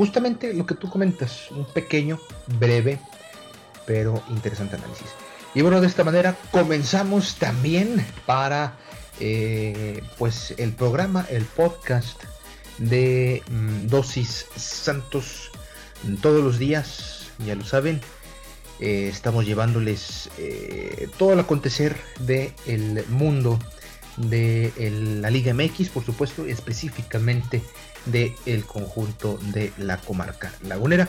Justamente lo que tú comentas, un pequeño, breve, pero interesante análisis. Y bueno, de esta manera comenzamos también para eh, pues el programa, el podcast de mm, Dosis Santos todos los días, ya lo saben. Eh, estamos llevándoles eh, todo el acontecer del el mundo de la Liga MX, por supuesto, específicamente del conjunto de la comarca lagunera.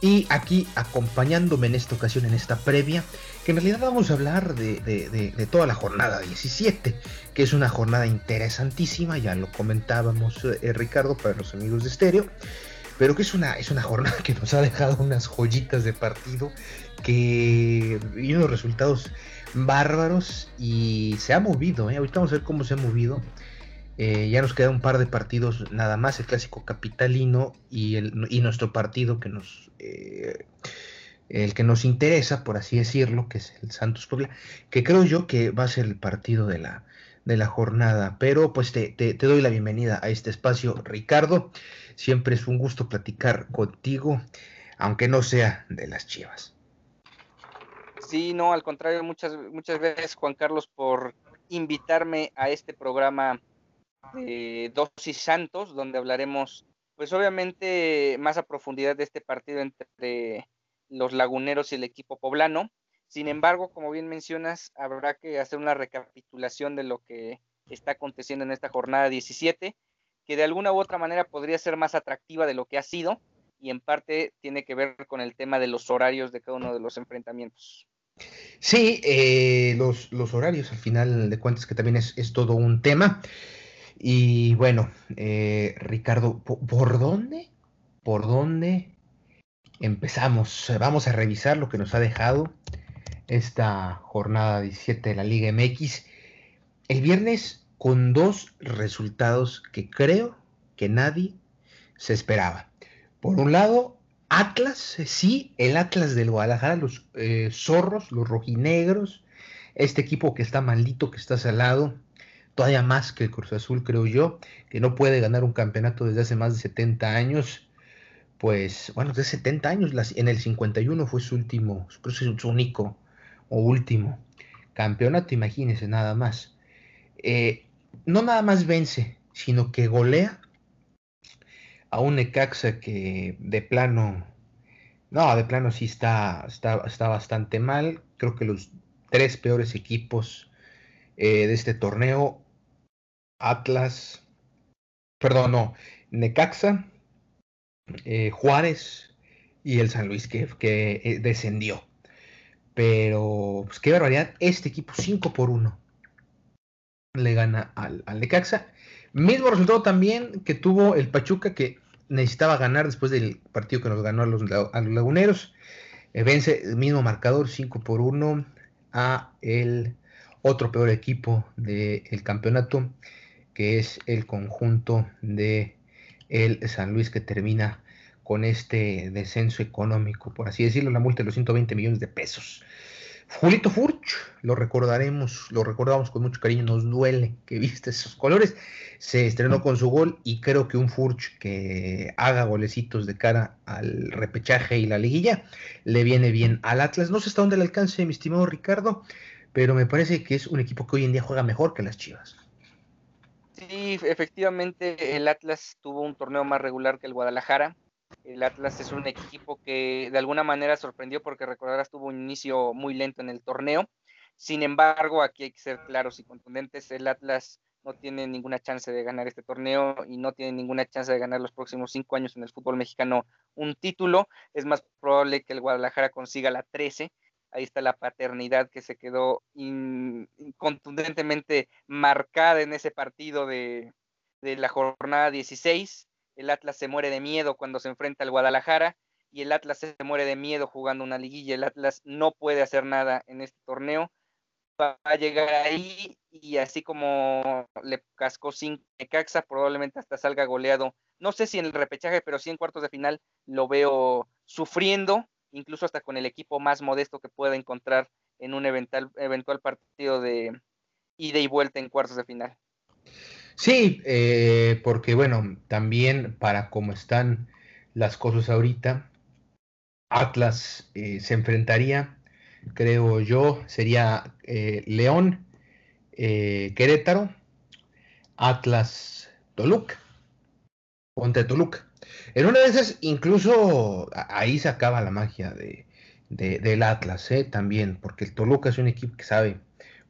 Y aquí acompañándome en esta ocasión, en esta previa, que en realidad vamos a hablar de, toda la jornada 17, que es una jornada interesantísima, ya lo comentábamos eh, Ricardo para los amigos de Estéreo, pero que es una, es una jornada que nos ha dejado unas joyitas de partido que y unos resultados bárbaros y se ha movido, ¿eh? ahorita vamos a ver cómo se ha movido eh, ya nos queda un par de partidos nada más, el clásico capitalino y, el, y nuestro partido que nos, eh, el que nos interesa, por así decirlo, que es el Santos Puebla, que creo yo que va a ser el partido de la, de la jornada. Pero pues te, te, doy la bienvenida a este espacio, Ricardo. Siempre es un gusto platicar contigo, aunque no sea de las chivas. Sí, no, al contrario, muchas, muchas gracias Juan Carlos por invitarme a este programa de Dosis Santos, donde hablaremos, pues obviamente, más a profundidad de este partido entre los laguneros y el equipo poblano. Sin embargo, como bien mencionas, habrá que hacer una recapitulación de lo que está aconteciendo en esta jornada 17, que de alguna u otra manera podría ser más atractiva de lo que ha sido, y en parte tiene que ver con el tema de los horarios de cada uno de los enfrentamientos. Sí, eh, los, horarios al final de cuentas que también es, es todo un tema. Y bueno, eh, Ricardo, ¿por dónde? ¿Por dónde empezamos? Vamos a revisar lo que nos ha dejado esta jornada 17 de la Liga MX. El viernes con dos resultados que creo que nadie se esperaba. Por un lado, Atlas, sí, el Atlas del Guadalajara, los eh, zorros, los rojinegros, este equipo que está maldito, que está salado, todavía más que el Cruz Azul, creo yo, que no puede ganar un campeonato desde hace más de 70 años. Pues, bueno, de 70 años, en el 51 fue su último, su único o último campeonato, imagínense nada más. Eh, no nada más vence, sino que golea a un Necaxa que de plano, no, de plano sí está, está, está bastante mal. Creo que los tres peores equipos eh, de este torneo Atlas, perdón, no, Necaxa, eh, Juárez y el San Luis que, que eh, descendió. Pero, pues qué barbaridad, este equipo 5 por 1 le gana al, Necaxa. Mismo resultado también que tuvo el Pachuca que necesitaba ganar después del partido que nos ganó a los, laguneros. Eh, vence el mismo marcador 5 por 1 a el otro peor equipo del campeonato que es el conjunto de el San Luis que termina con este descenso económico, por así decirlo, la multa de los 120 millones de pesos. Julito Furch, lo recordaremos, lo recordamos con mucho cariño, nos duele que viste esos colores. Se estrenó con su gol y creo que un Furch que haga golecitos de cara al repechaje y la liguilla le viene bien al Atlas. No sé hasta dónde le alcance, mi estimado Ricardo, pero me parece que es un equipo que hoy en día juega mejor que las Chivas. Sí, efectivamente el Atlas tuvo un torneo más regular que el Guadalajara. El Atlas es un equipo que de alguna manera sorprendió porque recordarás tuvo un inicio muy lento en el torneo. Sin embargo, aquí hay que ser claros y contundentes. El Atlas no tiene ninguna chance de ganar este torneo y no tiene ninguna chance de ganar los próximos cinco años en el fútbol mexicano un título. Es más probable que el Guadalajara consiga la 13. Ahí está la paternidad que se quedó contundentemente marcada en ese partido de, de la jornada 16. El Atlas se muere de miedo cuando se enfrenta al Guadalajara y el Atlas se muere de miedo jugando una liguilla. El Atlas no puede hacer nada en este torneo va a llegar ahí y así como le cascó sin Necaxa, probablemente hasta salga goleado. No sé si en el repechaje, pero sí en cuartos de final lo veo sufriendo, incluso hasta con el equipo más modesto que pueda encontrar en un eventual, partido de ida y vuelta en cuartos de final. Sí, eh, porque bueno, también para cómo están las cosas ahorita, Atlas eh, se enfrentaría creo yo, sería eh, León, Querétaro, Atlas, Toluca, Ponte Toluca. En una de esas, incluso ahí se acaba la magia de, del Atlas, ¿eh? también, porque el Toluca es un equipo que sabe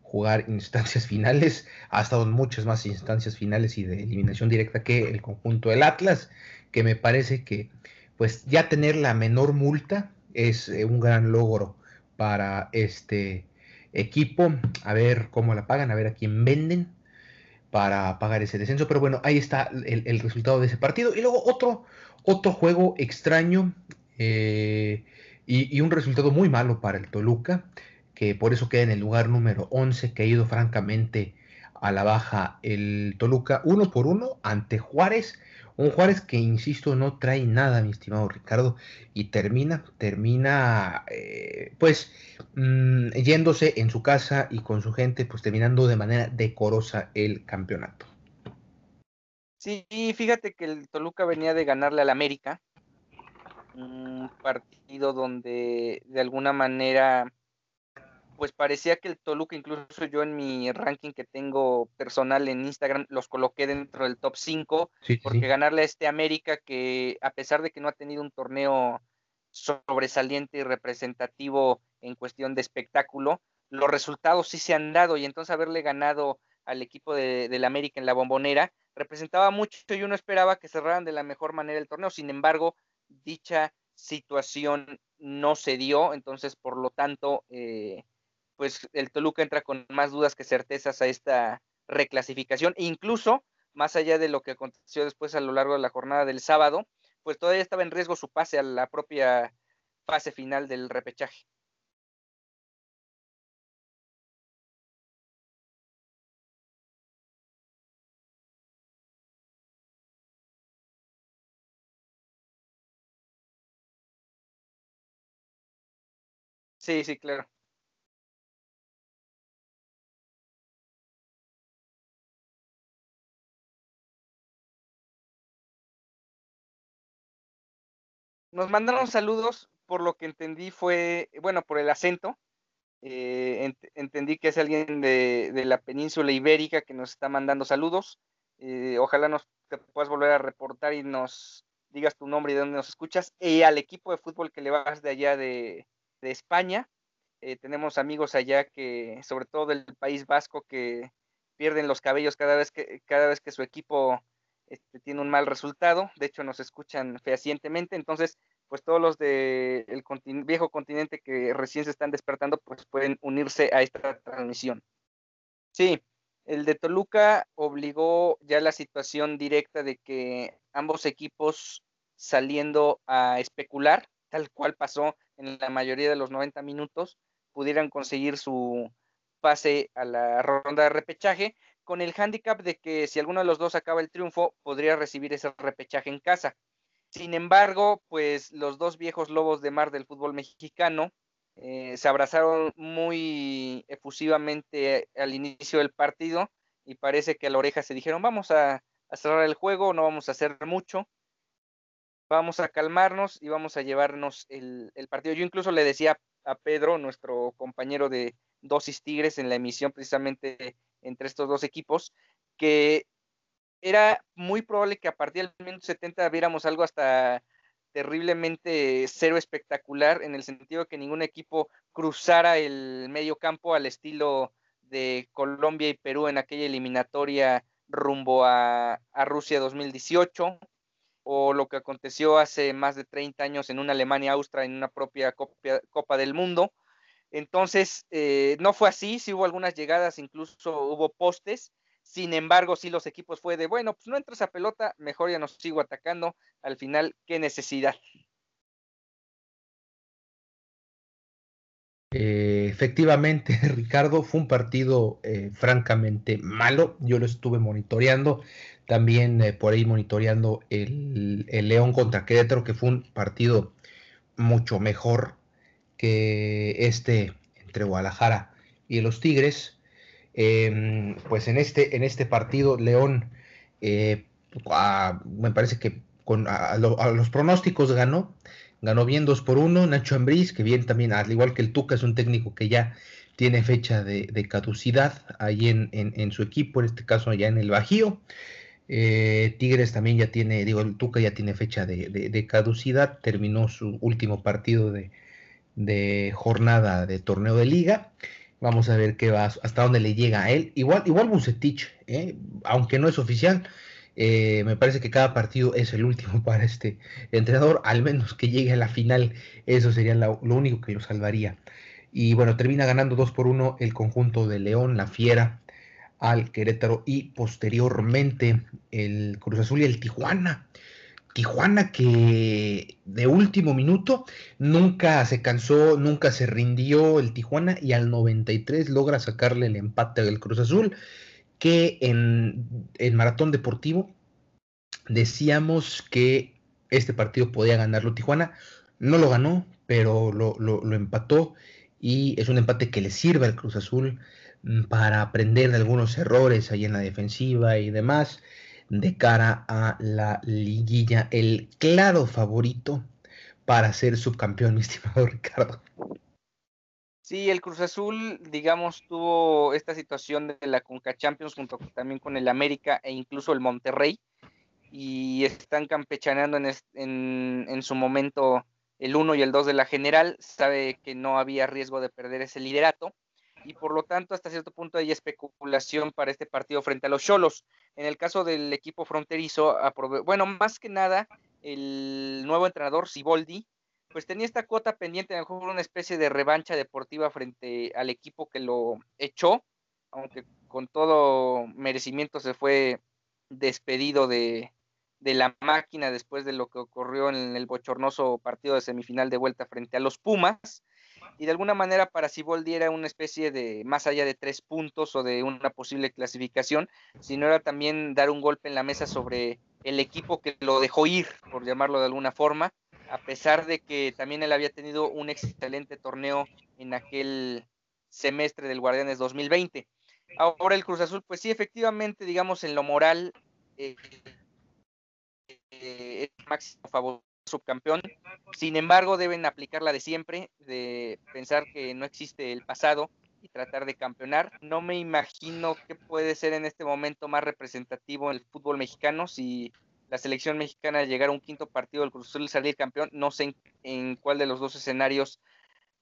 jugar instancias finales, ha estado en muchas más instancias finales y de eliminación directa que el conjunto del Atlas, que me parece que pues ya tener la menor multa es un gran logro para este equipo, a ver cómo la pagan, a ver a quién venden para pagar ese descenso. Pero bueno, ahí está el, resultado de ese partido. Y luego otro, otro juego extraño eh, y, un resultado muy malo para el Toluca, que por eso queda en el lugar número 11, que ha ido francamente a la baja el Toluca, uno por uno ante Juárez. Un Juárez que, insisto, no trae nada, mi estimado Ricardo, y termina, termina, eh, pues, mm, yéndose en su casa y con su gente, pues terminando de manera decorosa el campeonato. Sí, fíjate que el Toluca venía de ganarle al América, un partido donde de alguna manera pues parecía que el Toluca, incluso yo en mi ranking que tengo personal en Instagram, los coloqué dentro del top 5, porque ganarle a este América que a pesar de que no ha tenido un torneo sobresaliente y representativo en cuestión de espectáculo, los resultados sí se han dado y entonces haberle ganado al equipo de, del América en la bombonera representaba mucho y uno esperaba que cerraran de la mejor manera el torneo, sin embargo, dicha situación no se dio, entonces por lo tanto... Eh, pues el Toluca entra con más dudas que certezas a esta reclasificación, e incluso más allá de lo que aconteció después a lo largo de la jornada del sábado, pues todavía estaba en riesgo su pase a la propia fase final del repechaje. Sí, sí, claro. Nos mandaron saludos, por lo que entendí fue, bueno, por el acento. Eh, entendí que es alguien de, la península ibérica que nos está mandando saludos. Eh, ojalá nos te puedas volver a reportar y nos digas tu nombre y de dónde nos escuchas. Y al equipo de fútbol que le vas de allá de, España. Eh, tenemos amigos allá que, sobre todo del País Vasco, que pierden los cabellos cada vez que, cada vez que su equipo este, tiene un mal resultado, de hecho nos escuchan fehacientemente, entonces pues todos los del de viejo continente que recién se están despertando pues pueden unirse a esta transmisión. Sí, el de Toluca obligó ya la situación directa de que ambos equipos saliendo a especular, tal cual pasó en la mayoría de los 90 minutos, pudieran conseguir su pase a la ronda de repechaje, con el hándicap de que si alguno de los dos acaba el triunfo, podría recibir ese repechaje en casa. Sin embargo, pues los dos viejos lobos de mar del fútbol mexicano eh, se abrazaron muy efusivamente al inicio del partido y parece que a la oreja se dijeron, vamos a, cerrar el juego, no vamos a hacer mucho, vamos a calmarnos y vamos a llevarnos el, el partido. Yo incluso le decía a Pedro, nuestro compañero de, Dosis Tigres en la emisión precisamente entre estos dos equipos, que era muy probable que a partir del minuto 70 viéramos algo hasta terriblemente cero espectacular, en el sentido de que ningún equipo cruzara el medio campo al estilo de Colombia y Perú en aquella eliminatoria rumbo a, Rusia 2018 o lo que aconteció hace más de 30 años en una Alemania-Austria en una propia Copa, del Mundo. Entonces, eh, no fue así, sí hubo algunas llegadas, incluso hubo postes, sin embargo, sí los equipos fue de, bueno, pues no entra esa pelota, mejor ya nos sigo atacando, al final, qué necesidad. Eh, efectivamente, Ricardo, fue un partido eh, francamente malo. Yo lo estuve monitoreando. También por ahí monitoreando el, León contra Querétaro, que fue un partido mucho mejor que este entre Guadalajara y los Tigres. Em, pues en este, en este partido, León, me parece que con, a los pronósticos ganó ganó bien 2 por 1. Nacho Ambriz, que bien también, al igual que el Tuca, es un técnico que ya tiene fecha de, caducidad ahí en, su equipo, en este caso ya en el Bajío. Eh, Tigres también ya tiene, digo, el Tuca ya tiene fecha de, caducidad, terminó su último partido de, jornada de torneo de liga. Vamos a ver qué va, hasta dónde le llega a él. Igual, igual Bucetich, eh, aunque no es oficial, eh, me parece que cada partido es el último para este entrenador, al menos que llegue a la final, eso sería lo, único que lo salvaría. Y bueno, termina ganando 2 por 1 el conjunto de León, la Fiera, al Querétaro y posteriormente el Cruz Azul y el Tijuana. Tijuana que de último minuto nunca se cansó, nunca se rindió el Tijuana y al 93 logra sacarle el empate del Cruz Azul que en el maratón deportivo decíamos que este partido podía ganarlo Tijuana. No lo ganó, pero lo, empató y es un empate que le sirve al Cruz Azul mm, para aprender de algunos errores ahí en la defensiva y demás de cara a la liguilla. El claro favorito para ser subcampeón, mi estimado Ricardo. Sí, el Cruz Azul, digamos, tuvo esta situación de la Conca Champions junto también con el América e incluso el Monterrey y están campechaneando en, en, su momento el 1 y el 2 de la general, sabe que no había riesgo de perder ese liderato y por lo tanto hasta cierto punto hay especulación para este partido frente a los Cholos. En el caso del equipo fronterizo, bueno, más que nada, el nuevo entrenador Siboldi pues tenía esta cuota pendiente, mejor una especie de revancha deportiva frente al equipo que lo echó, aunque con todo merecimiento se fue despedido de, la máquina después de lo que ocurrió en el bochornoso partido de semifinal de vuelta frente a los Pumas. Y de alguna manera para Siboldi era una especie de, más allá de tres puntos o de una posible clasificación, sino era también dar un golpe en la mesa sobre el equipo que lo dejó ir, por llamarlo de alguna forma, a pesar de que también él había tenido un excelente torneo en aquel semestre del Guardianes 2020. Ahora el Cruz Azul, pues sí, efectivamente, digamos, en lo moral, eh, eh, es máximo favor subcampeón. Sin embargo, deben aplicar la de siempre, de pensar que no existe el pasado y tratar de campeonar. No me imagino qué puede ser en este momento más representativo en el fútbol mexicano si la selección mexicana llegar a un quinto partido del Cruz Azul y salir campeón. No sé en, cuál de los dos escenarios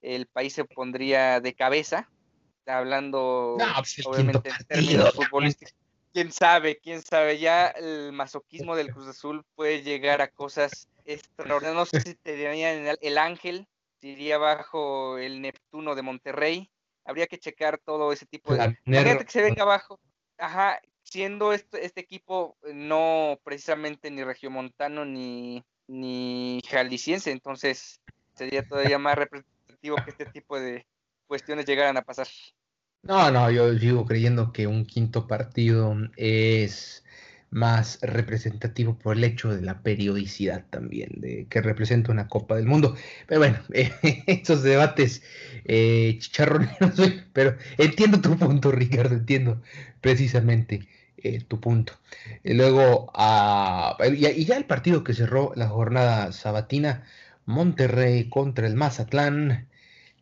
el país se pondría de cabeza, hablando pues, obviamente en términos futbolísticos. Quién sabe, quién sabe, ya el masoquismo del Cruz Azul puede llegar a cosas No sé si te el Ángel, si iría bajo el Neptuno de Monterrey. Habría que checar todo ese tipo de. Imagínate que se venga abajo. Ajá, siendo este, este, equipo eh, no precisamente ni regiomontano ni, ni jalisciense, entonces sería todavía más representativo que este tipo de cuestiones llegaran a pasar. No, no, yo sigo creyendo que un quinto partido es más representativo por el hecho de la periodicidad también, de que representa una Copa del Mundo. Pero bueno, esos debates eh, chicharroneros, pero entiendo tu punto, Ricardo, entiendo precisamente eh, tu punto. Y luego, ah, y, ya el partido que cerró la jornada sabatina, Monterrey contra el Mazatlán,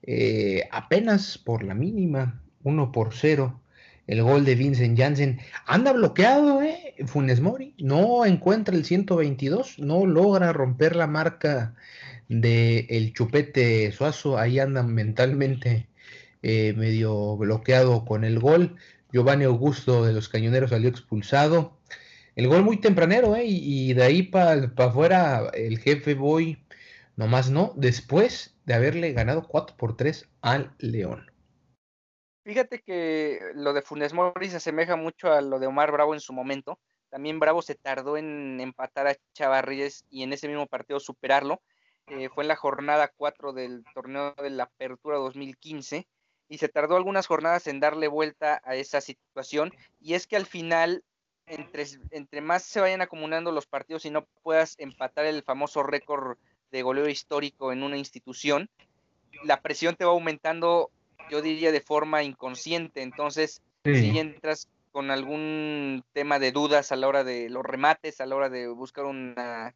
eh, apenas por la mínima, 1 por 0. El gol de Vincent Janssen anda bloqueado, ¿eh? Funes Mori no encuentra el 122, no logra romper la marca de el chupete Suazo. Ahí anda mentalmente eh, medio bloqueado con el gol. Giovanni Augusto de los Cañoneros salió expulsado. El gol muy tempranero, ¿eh? Y, de ahí para afuera el jefe Boy, nomás no, después de haberle ganado 4 por 3 al León. Fíjate que lo de Funes Mori se asemeja mucho a lo de Omar Bravo en su momento. También Bravo se tardó en empatar a Chavarríes y en ese mismo partido superarlo. Eh, fue en la jornada 4 del torneo de la Apertura 2015 y se tardó algunas jornadas en darle vuelta a esa situación. Y es que al final, entre, entre más se vayan acumulando los partidos y no puedas empatar el famoso récord de goleo histórico en una institución, la presión te va aumentando yo diría de forma inconsciente. Entonces, si entras con algún tema de dudas a la hora de los remates, a la hora de buscar una,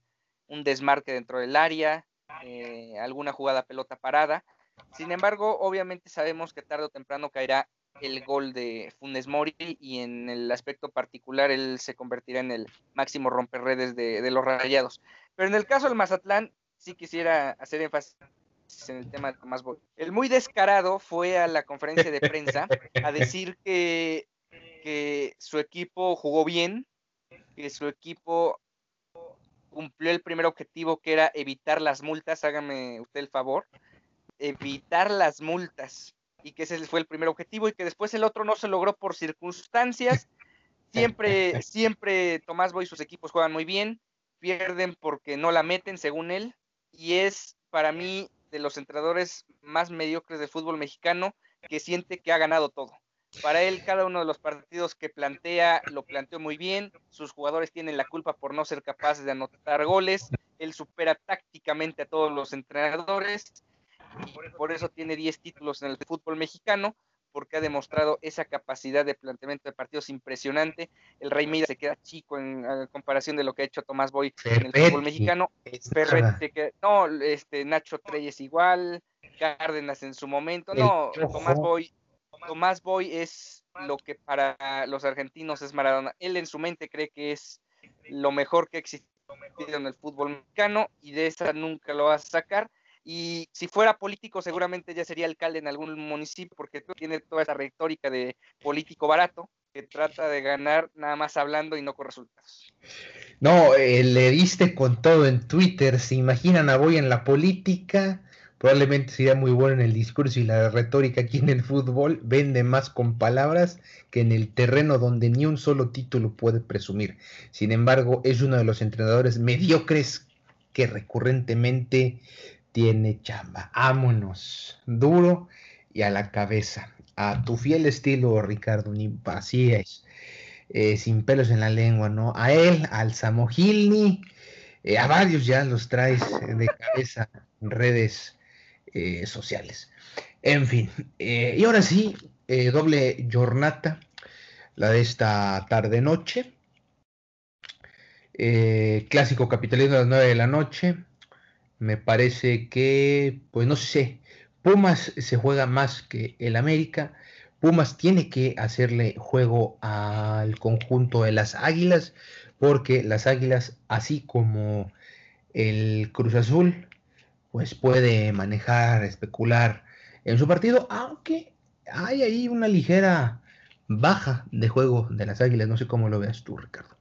un desmarque dentro del área, eh, alguna jugada pelota parada. Sin embargo, obviamente sabemos que tarde o temprano caerá el gol de Funes Mori y en el aspecto particular él se convertirá en el máximo romperredes de, de los rayados. Pero en el caso del Mazatlán, sí quisiera hacer énfasis en el tema de Tomás Boy. El muy descarado fue a la conferencia de prensa a decir que, que su equipo jugó bien, que su equipo cumplió el primer objetivo que era evitar las multas, hágame usted el favor, evitar las multas y que ese fue el primer objetivo y que después el otro no se logró por circunstancias. Siempre, siempre Tomás Boy y sus equipos juegan muy bien, pierden porque no la meten, según él, y es para mí de los entrenadores más mediocres del fútbol mexicano que siente que ha ganado todo. Para él, cada uno de los partidos que plantea lo planteó muy bien. Sus jugadores tienen la culpa por no ser capaces de anotar goles. Él supera tácticamente a todos los entrenadores y por eso tiene 10 títulos en el fútbol mexicano porque ha demostrado esa capacidad de planteamiento de partidos impresionante. El Rey Mira se queda chico en, comparación de lo que ha hecho Tomás Boy en el fútbol mexicano. no, este, Nacho Treyes igual, Cárdenas en su momento. No, Tomás Boy, Tomás Boy es lo que para los argentinos es Maradona. Él en su mente cree que es lo mejor que ha existido en el fútbol mexicano y de esa nunca lo va a sacar y si fuera político seguramente ya sería alcalde en algún municipio porque tiene toda esa retórica de político barato que trata de ganar nada más hablando y no con resultados. No, eh, le diste con todo en Twitter, se imaginan a Boy en la política, probablemente sería muy bueno en el discurso y la retórica aquí en el fútbol, vende más con palabras que en el terreno donde ni un solo título puede presumir. Sin embargo, es uno de los entrenadores mediocres que recurrentemente tiene chamba. Vámonos, duro y a la cabeza. A tu fiel estilo, Ricardo, ni así es. Eh, sin pelos en la lengua, ¿no? A él, al Samogilni, eh, a varios ya los traes de cabeza en redes eh, sociales. En fin, y ahora sí, doble jornada, la de esta tarde-noche. clásico capitalino a las 9 de la noche me parece que, pues no sé, Pumas se juega más que el América. Pumas tiene que hacerle juego al conjunto de las Águilas, porque las Águilas, así como el Cruz Azul, pues puede manejar, especular en su partido, aunque hay ahí una ligera baja de juego de las Águilas. No sé cómo lo veas tú, Ricardo.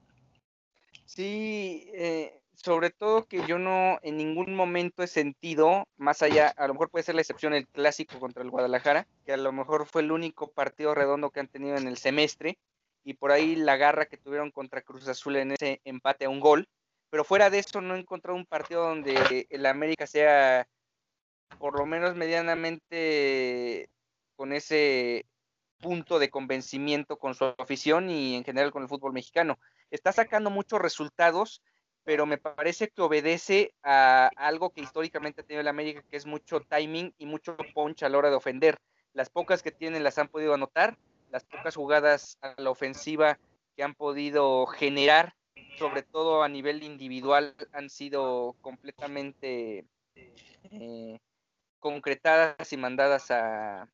Sí, eh, sobre todo que yo no en ningún momento he sentido, más allá, a lo mejor puede ser la excepción el clásico contra el Guadalajara, que a lo mejor fue el único partido redondo que han tenido en el semestre, y por ahí la garra que tuvieron contra Cruz Azul en ese empate a un gol, pero fuera de eso no he encontrado un partido donde el América sea por lo menos medianamente con ese punto de convencimiento con su afición y en general con el fútbol mexicano. Está sacando muchos resultados pero me parece que obedece a algo que históricamente ha tenido el América, que es mucho timing y mucho punch a la hora de ofender. Las pocas que tienen las han podido anotar, las pocas jugadas a la ofensiva que han podido generar, sobre todo a nivel individual, han sido completamente eh, concretadas y mandadas a,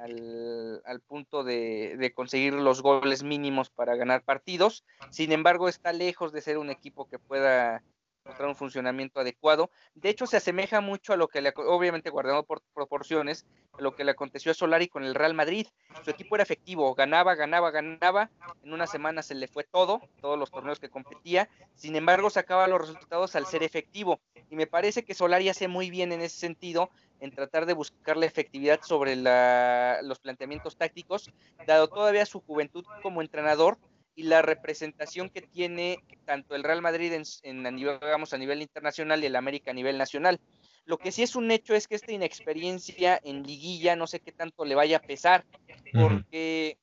al, punto de, de, conseguir los goles mínimos para ganar partidos. Sin embargo, está lejos de ser un equipo que pueda mostrar un funcionamiento adecuado. De hecho, se asemeja mucho a lo que le, obviamente guardando por proporciones, a lo que le aconteció a Solari con el Real Madrid. Su equipo era efectivo, ganaba, ganaba, ganaba. En una semana se le fue todo, todos los torneos que competía. Sin embargo, sacaba los resultados al ser efectivo. Y me parece que Solari hace muy bien en ese sentido, en tratar de buscar la efectividad sobre la, los planteamientos tácticos, dado todavía su juventud como entrenador y la representación que tiene tanto el Real Madrid en, a, nivel, a nivel internacional y el América a nivel nacional. Lo que sí es un hecho es que esta inexperiencia en liguilla no sé qué tanto le vaya a pesar, porque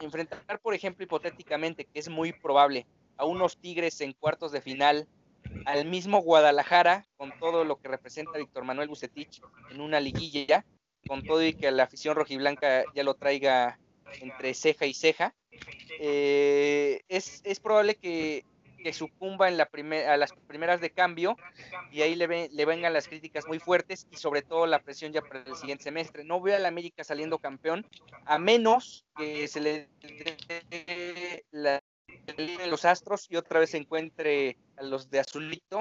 enfrentar, por ejemplo, hipotéticamente, que es muy probable, a unos Tigres en cuartos de final, al mismo Guadalajara, con todo lo que representa Víctor Manuel Bucetich en una liguilla, con todo y que la afición rojiblanca ya lo traiga entre ceja y ceja, eh, es, probable que, sucumba en la a las primeras de cambio y ahí le, le vengan las críticas muy fuertes y sobre todo la presión ya para el siguiente semestre. No veo a la América saliendo campeón a menos que se le la, los astros y otra vez se encuentre a los de azulito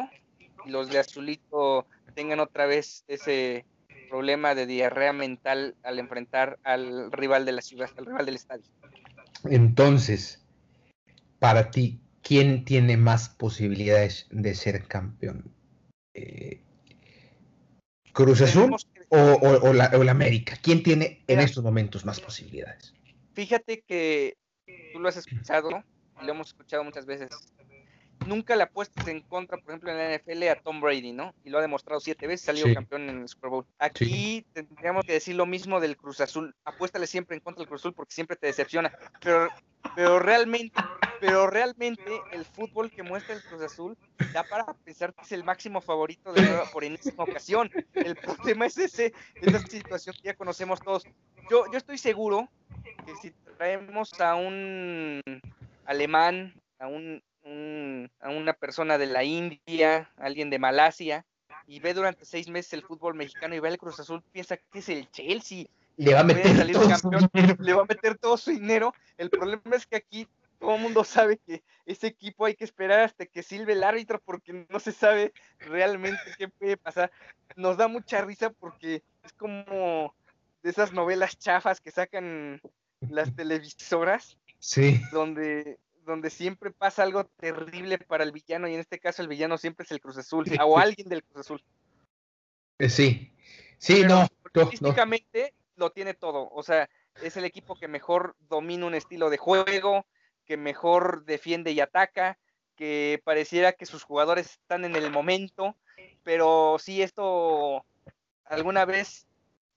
y los de azulito tengan otra vez ese problema de diarrea mental al enfrentar al rival de la ciudad, al rival del estadio. Entonces, para ti, ¿quién tiene más posibilidades de ser campeón? Eh, ¿Cruz Azul o, la, América? ¿Quién tiene en estos momentos más posibilidades? Fíjate que tú lo has escuchado, lo hemos escuchado muchas veces nunca le apuestes en contra, por ejemplo, en la NFL a Tom Brady, ¿no? Y lo ha demostrado siete veces, salió campeón en el Super Bowl. Aquí tendríamos que decir lo mismo del Cruz Azul. Apuéstale siempre en contra del Cruz Azul porque siempre te decepciona. Pero, pero realmente, pero realmente el fútbol que muestra el Cruz Azul da para pensar que es el máximo favorito de nueva por enésima ocasión. El problema es ese, esa situación que ya conocemos todos. Yo, yo estoy seguro que si traemos a un alemán, a un a una persona de la India, alguien de Malasia, y ve durante seis meses el fútbol mexicano y ve el Cruz Azul, piensa que es el Chelsea. Le va a meter, todo campeón, le va a meter todo su dinero. El problema es que aquí todo el mundo sabe que ese equipo hay que esperar hasta que silbe el árbitro porque no se sabe realmente qué puede pasar. Nos da mucha risa porque es como de esas novelas chafas que sacan las televisoras. Sí. Donde donde siempre pasa algo terrible para el villano y en este caso el villano siempre es el Cruz Azul o alguien del Cruz Azul. Eh, sí, sí, no. Artísticamente lo tiene todo, o sea, es el equipo que mejor domina un estilo de juego, que mejor defiende y ataca, que pareciera que sus jugadores están en el momento, pero sí esto alguna vez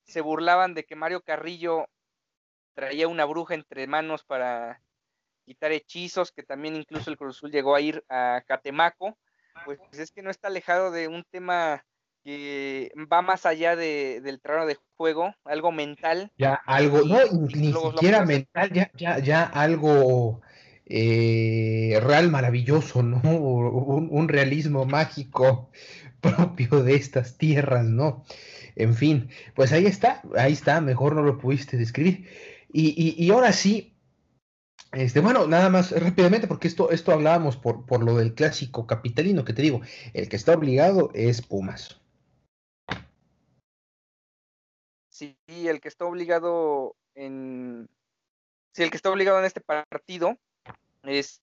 se burlaban de que Mario Carrillo traía una bruja entre manos para quitar hechizos, que también incluso el Cruz Azul llegó a ir a Catemaco, pues es que no está alejado de un tema que va más allá de, del terreno de juego, algo mental. Ya algo, no, ni, siquiera mental, ya, ya, ya algo eh, real maravilloso, ¿no? Un, realismo mágico propio de estas tierras, ¿no? En fin, pues ahí está, ahí está, mejor no lo pudiste describir. Y, y ahora sí, este, bueno, nada más rápidamente, porque esto, esto hablábamos por, por lo del clásico capitalino que te digo, el que está obligado es Pumas. Sí, el que está obligado en. Sí, el que está obligado en este partido es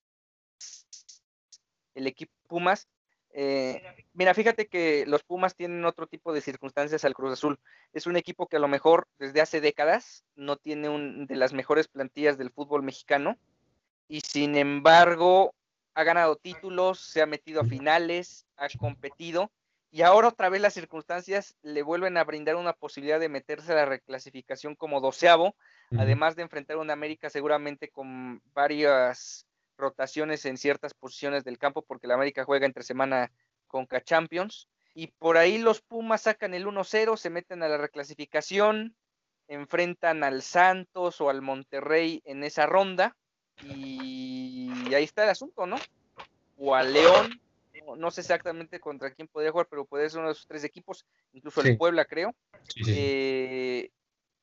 el equipo Pumas. Eh, mira, fíjate que los Pumas tienen otro tipo de circunstancias al Cruz Azul. Es un equipo que a lo mejor desde hace décadas no tiene un de las mejores plantillas del fútbol mexicano y sin embargo ha ganado títulos, se ha metido a finales, ha competido y ahora otra vez las circunstancias le vuelven a brindar una posibilidad de meterse a la reclasificación como doceavo, además de enfrentar a una América seguramente con varias rotaciones en ciertas posiciones del campo, porque la América juega entre semana con K-Champions. Y por ahí los Pumas sacan el 1-0, se meten a la reclasificación, enfrentan al Santos o al Monterrey en esa ronda. Y ahí está el asunto, ¿no? O al León no, sé exactamente contra quién podría jugar, pero puede ser uno de esos tres equipos, incluso el Puebla, creo. Eh,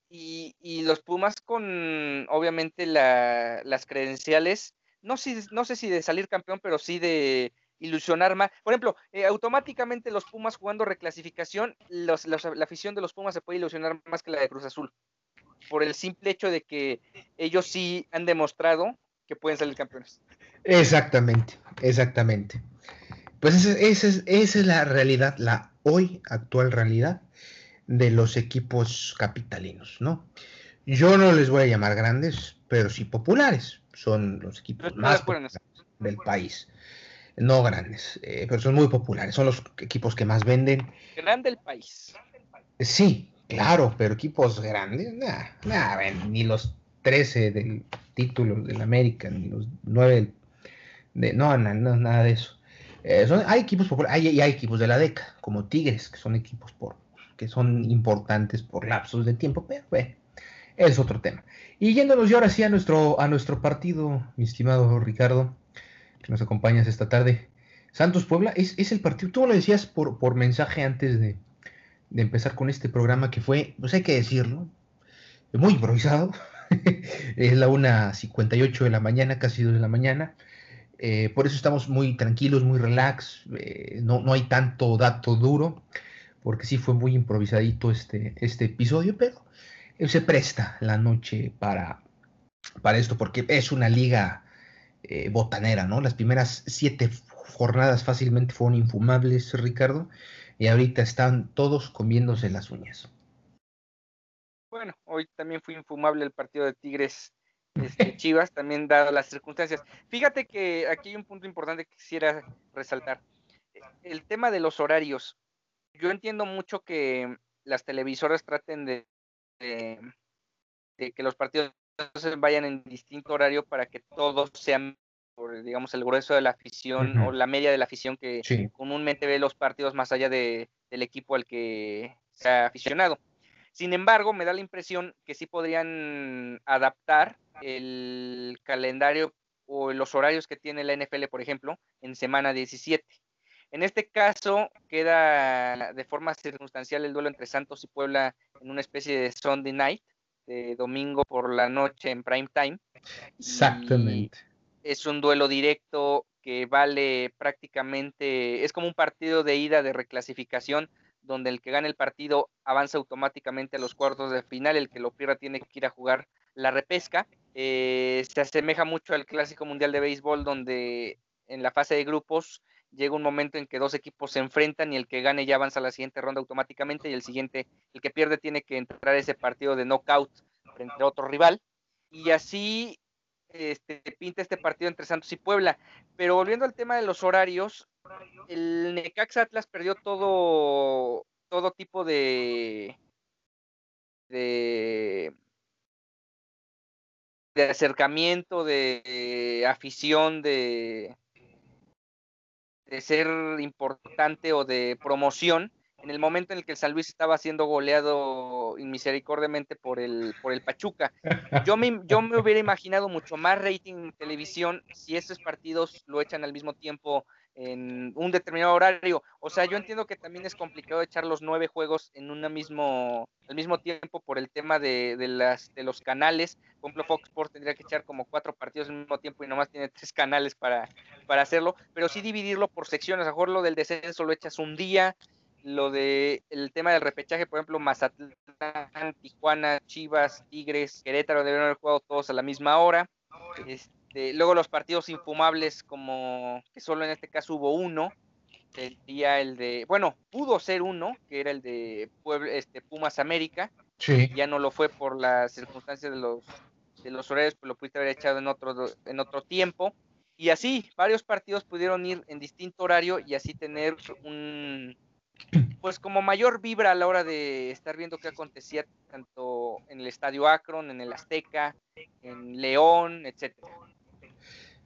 y, los Pumas con, obviamente, las credenciales, no, si, no sé si de salir campeón, pero sí de ilusionar más. Por ejemplo, eh, automáticamente los Pumas jugando reclasificación, la afición de los Pumas se puede ilusionar más que la de Cruz Azul, por el simple hecho de que ellos sí han demostrado que pueden salir campeones. Exactamente, exactamente. Pues esa, es, esa es la realidad, la hoy actual realidad de los equipos capitalinos, ¿no? Yo no les voy a llamar grandes, pero sí populares. Son los equipos más populares del país. No grandes, eh, pero son muy populares. Son los equipos que más venden. Grande el país. Sí, claro, pero equipos grandes, nada, nada, ni los 13 del título del América, ni los 9 de... No, no, nada de eso. Eh, hay equipos populares, hay, hay equipos de la DECA, como Tigres, que son equipos por, que son importantes por lapsos de tiempo, pero bueno, es otro tema. Y yéndonos ya ahora sí a nuestro, a nuestro partido, mi estimado Ricardo, que nos acompañas esta tarde. Santos Puebla es, es el partido, tú lo decías por, por mensaje antes de, de empezar con este programa que fue, pues hay que decirlo, muy improvisado, es la 1.58 de la mañana, casi 2 de la mañana. Eh, por eso estamos muy tranquilos, muy relax. Eh, no, no, hay tanto dato duro, porque sí fue muy improvisadito este, este episodio, pero se presta la noche para, para esto, porque es una liga eh, botanera, ¿no? Las primeras siete jornadas fácilmente fueron infumables, Ricardo, y ahorita están todos comiéndose las uñas. Bueno, hoy también fue infumable el partido de Tigres este, Chivas, también dadas las circunstancias. Fíjate que aquí hay un punto importante que quisiera resaltar. El tema de los horarios. Yo entiendo mucho que las televisoras traten de, de, que los partidos vayan en distinto horario para que todos sean, digamos, el grueso de la afición o la media de la afición que comúnmente ve los partidos más allá de, del equipo al que se ha aficionado. Sin embargo, me da la impresión que sí podrían adaptar el calendario o los horarios que tiene la NFL, por ejemplo, en semana 17. En este caso, queda de forma circunstancial el duelo entre Santos y Puebla en una especie de Sunday night, de domingo por la noche en prime time. Exactamente. es un duelo directo que vale prácticamente, es como un partido de ida de reclasificación donde el que gane el partido avanza automáticamente a los cuartos de final, el que lo pierda tiene que ir a jugar la repesca. Eh, se asemeja mucho al Clásico Mundial de Béisbol, donde en la fase de grupos llega un momento en que dos equipos se enfrentan y el que gane ya avanza a la siguiente ronda automáticamente y el siguiente, el que pierde tiene que entrar a ese partido de knockout frente a otro rival. Y así este, pinta este partido entre Santos y Puebla. Pero volviendo al tema de los horarios, el Necaxa Atlas perdió todo, todo tipo de, de, de acercamiento, de afición, de, de ser importante o de promoción en el momento en el que el San Luis estaba siendo goleado misericordiamente por el, por el Pachuca. Yo me, yo me hubiera imaginado mucho más rating en televisión si esos partidos lo echan al mismo tiempo en un determinado horario. O sea, yo entiendo que también es complicado echar los nueve juegos en un mismo, al mismo tiempo por el tema de, de, las, de los canales. Por ejemplo, Fox Sports tendría que echar como cuatro partidos al mismo tiempo y nomás tiene tres canales para, para hacerlo. Pero sí dividirlo por secciones. A lo mejor lo del descenso lo echas un día, lo de el tema del repechaje, por ejemplo, Mazatlán, Tijuana, Chivas, Tigres, Querétaro deben haber jugado todos a la misma hora. Este, luego los partidos infumables, como que solo en este caso hubo uno, el día el de, bueno, pudo ser uno, que era el de Puebla, este, Pumas América, ya no lo fue por las circunstancias de los de los horarios, pues lo pudiste haber echado en otro en otro tiempo. Y así, varios partidos pudieron ir en distinto horario y así tener un, pues como mayor vibra a la hora de estar viendo qué acontecía tanto en el Estadio Akron, en el Azteca, en León, etcétera.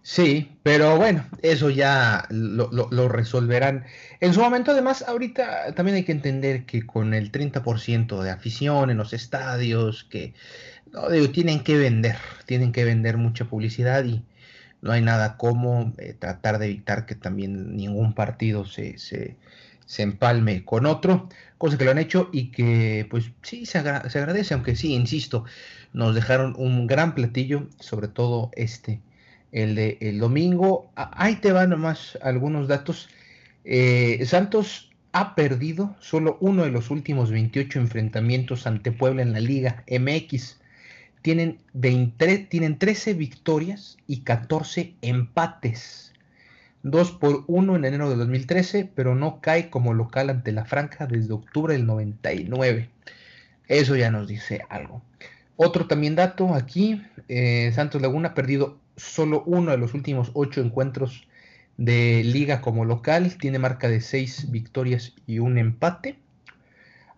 Sí, pero bueno, eso ya lo, resolverán. En su momento, además, ahorita también hay que entender que con el 30% de afición en los estadios, que no, digo, tienen que vender, tienen que vender mucha publicidad y no hay nada como eh, tratar de evitar que también ningún partido se, empalme con otro, cosa que lo han hecho y que pues sí se, se agradece, aunque sí, insisto, nos dejaron un gran platillo, sobre todo este, el de el domingo. Ahí te van nomás algunos datos. Eh, Santos ha perdido solo uno de los últimos 28 enfrentamientos ante Puebla en la Liga MX. Tienen, 20, tienen 13 victorias y 14 empates. 2 por 1 en enero de 2013, pero no cae como local ante la Franca desde octubre del 99. Eso ya nos dice algo. Otro también dato aquí, eh, Santos Laguna ha perdido solo uno de los últimos ocho encuentros de liga como local, tiene marca de 6 victorias y un empate,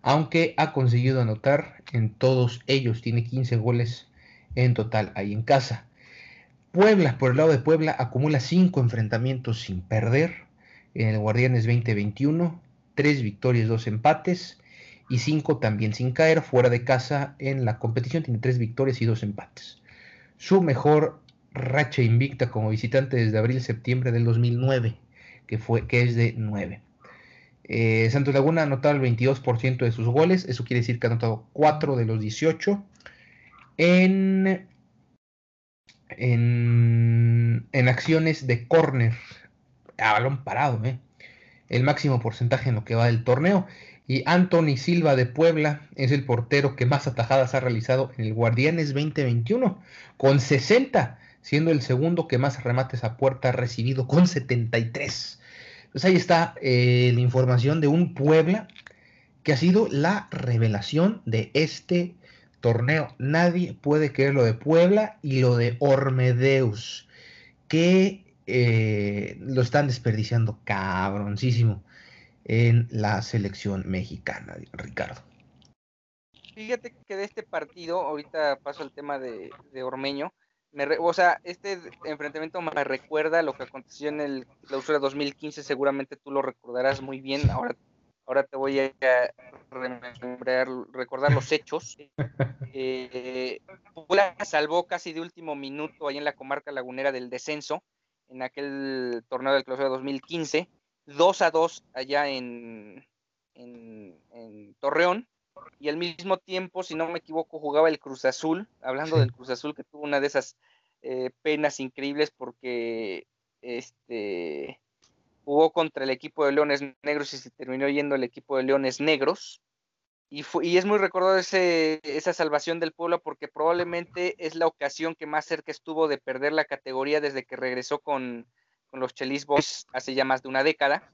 aunque ha conseguido anotar en todos ellos, tiene 15 goles en total ahí en casa. Puebla, por el lado de Puebla, acumula 5 enfrentamientos sin perder en el Guardianes 2021, 3 victorias, 2 empates y 5 también sin caer fuera de casa en la competición, tiene 3 victorias y 2 empates. Su mejor racha invicta como visitante desde abril-septiembre del 2009, que, fue, que es de 9. Eh, Santos Laguna ha anotado el 22% de sus goles, eso quiere decir que ha anotado 4 de los 18 en, en, acciones de córner, a balón parado, ¿eh? el máximo porcentaje en lo que va del torneo. Y Anthony Silva de Puebla es el portero que más atajadas ha realizado en el Guardianes 2021, con 60 siendo el segundo que más remates a puerta ha recibido con 73. Pues ahí está eh, la información de un Puebla que ha sido la revelación de este torneo. Nadie puede creer lo de Puebla y lo de Ormedeus, que eh, lo están desperdiciando cabroncísimo en la selección mexicana, Ricardo. Fíjate que de este partido, ahorita paso al tema de, Ormeño, o sea, este enfrentamiento me recuerda lo que aconteció en el clausura 2015, seguramente tú lo recordarás muy bien. Ahora, ahora te voy a recordar los hechos. Eh, salvó casi de último minuto ahí en la comarca lagunera del descenso, en aquel torneo del clausura 2015, 2 a 2 allá en, en Torreón y al mismo tiempo, si no me equivoco, jugaba el Cruz Azul, hablando del Cruz Azul, que tuvo una de esas eh, penas increíbles porque este jugó contra el equipo de Leones Negros y se terminó yendo el equipo de Leones Negros. Y, y es muy recordado ese, esa salvación del pueblo porque probablemente es la ocasión que más cerca estuvo de perder la categoría desde que regresó con, con los Chelis Boys hace ya más de una década.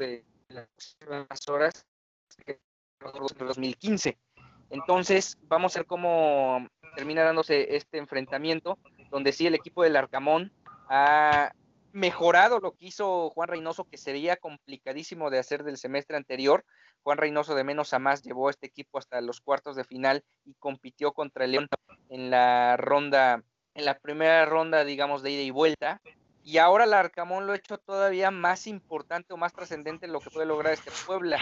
De las horas de 2015. Entonces, vamos a ver cómo termina dándose este enfrentamiento, donde sí el equipo del Arcamón ha mejorado lo que hizo Juan Reynoso, que sería complicadísimo de hacer del semestre anterior. Juan Reynoso de menos a más llevó a este equipo hasta los cuartos de final y compitió contra el León en la ronda, en la primera ronda, digamos, de ida y vuelta. Y ahora el Arcamón lo ha hecho todavía más importante o más trascendente en lo que puede lograr este Puebla.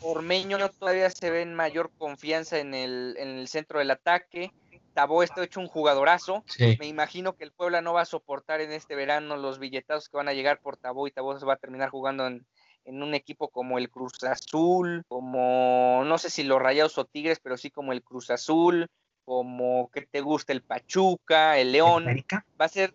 Ormeño todavía se ve en mayor confianza en el, en el centro del ataque. Tabó está hecho un jugadorazo. Me imagino que el Puebla no va a soportar en este verano los billetazos que van a llegar por Tabó y Tabó se va a terminar jugando en, en un equipo como el Cruz Azul, como no sé si los Rayados o Tigres, pero sí como el Cruz Azul, como que te gusta el Pachuca, el León. Va a ser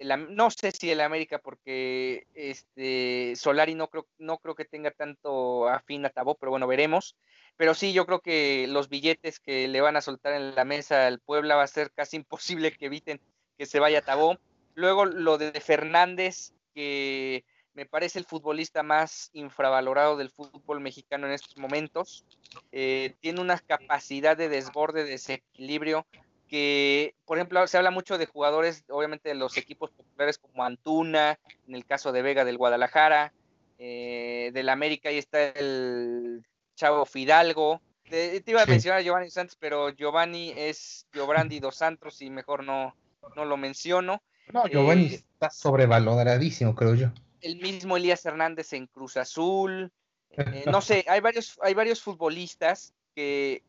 no sé si el América, porque este Solari no creo, no creo que tenga tanto afín a Tabó, pero bueno, veremos. Pero sí, yo creo que los billetes que le van a soltar en la mesa al Puebla va a ser casi imposible que eviten que se vaya Tabó. Luego lo de Fernández, que me parece el futbolista más infravalorado del fútbol mexicano en estos momentos. Eh, tiene una capacidad de desborde, de desequilibrio que, por ejemplo, se habla mucho de jugadores, obviamente de los equipos populares como Antuna, en el caso de Vega del Guadalajara, eh, del América, ahí está el Chavo Fidalgo. Te, iba a mencionar a Giovanni Santos, pero Giovanni es Giovanni dos Santos y mejor no, no lo menciono. No, Giovanni eh, está sobrevaloradísimo, creo yo. El mismo Elías Hernández en Cruz Azul. Eh, no sé, hay varios, hay varios futbolistas que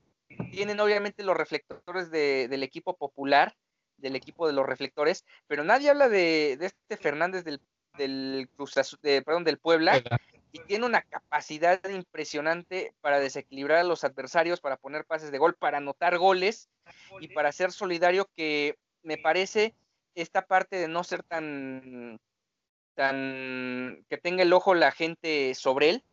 tienen obviamente los reflectores del equipo popular, del equipo de los reflectores, pero nadie habla de, este Fernández del, del Cruz Azul, perdón, del Puebla, y tiene una capacidad impresionante para desequilibrar a los adversarios, para poner pases de gol, para anotar goles y para ser solidario que me parece esta parte de no ser tan tan que tenga el ojo la gente sobre él,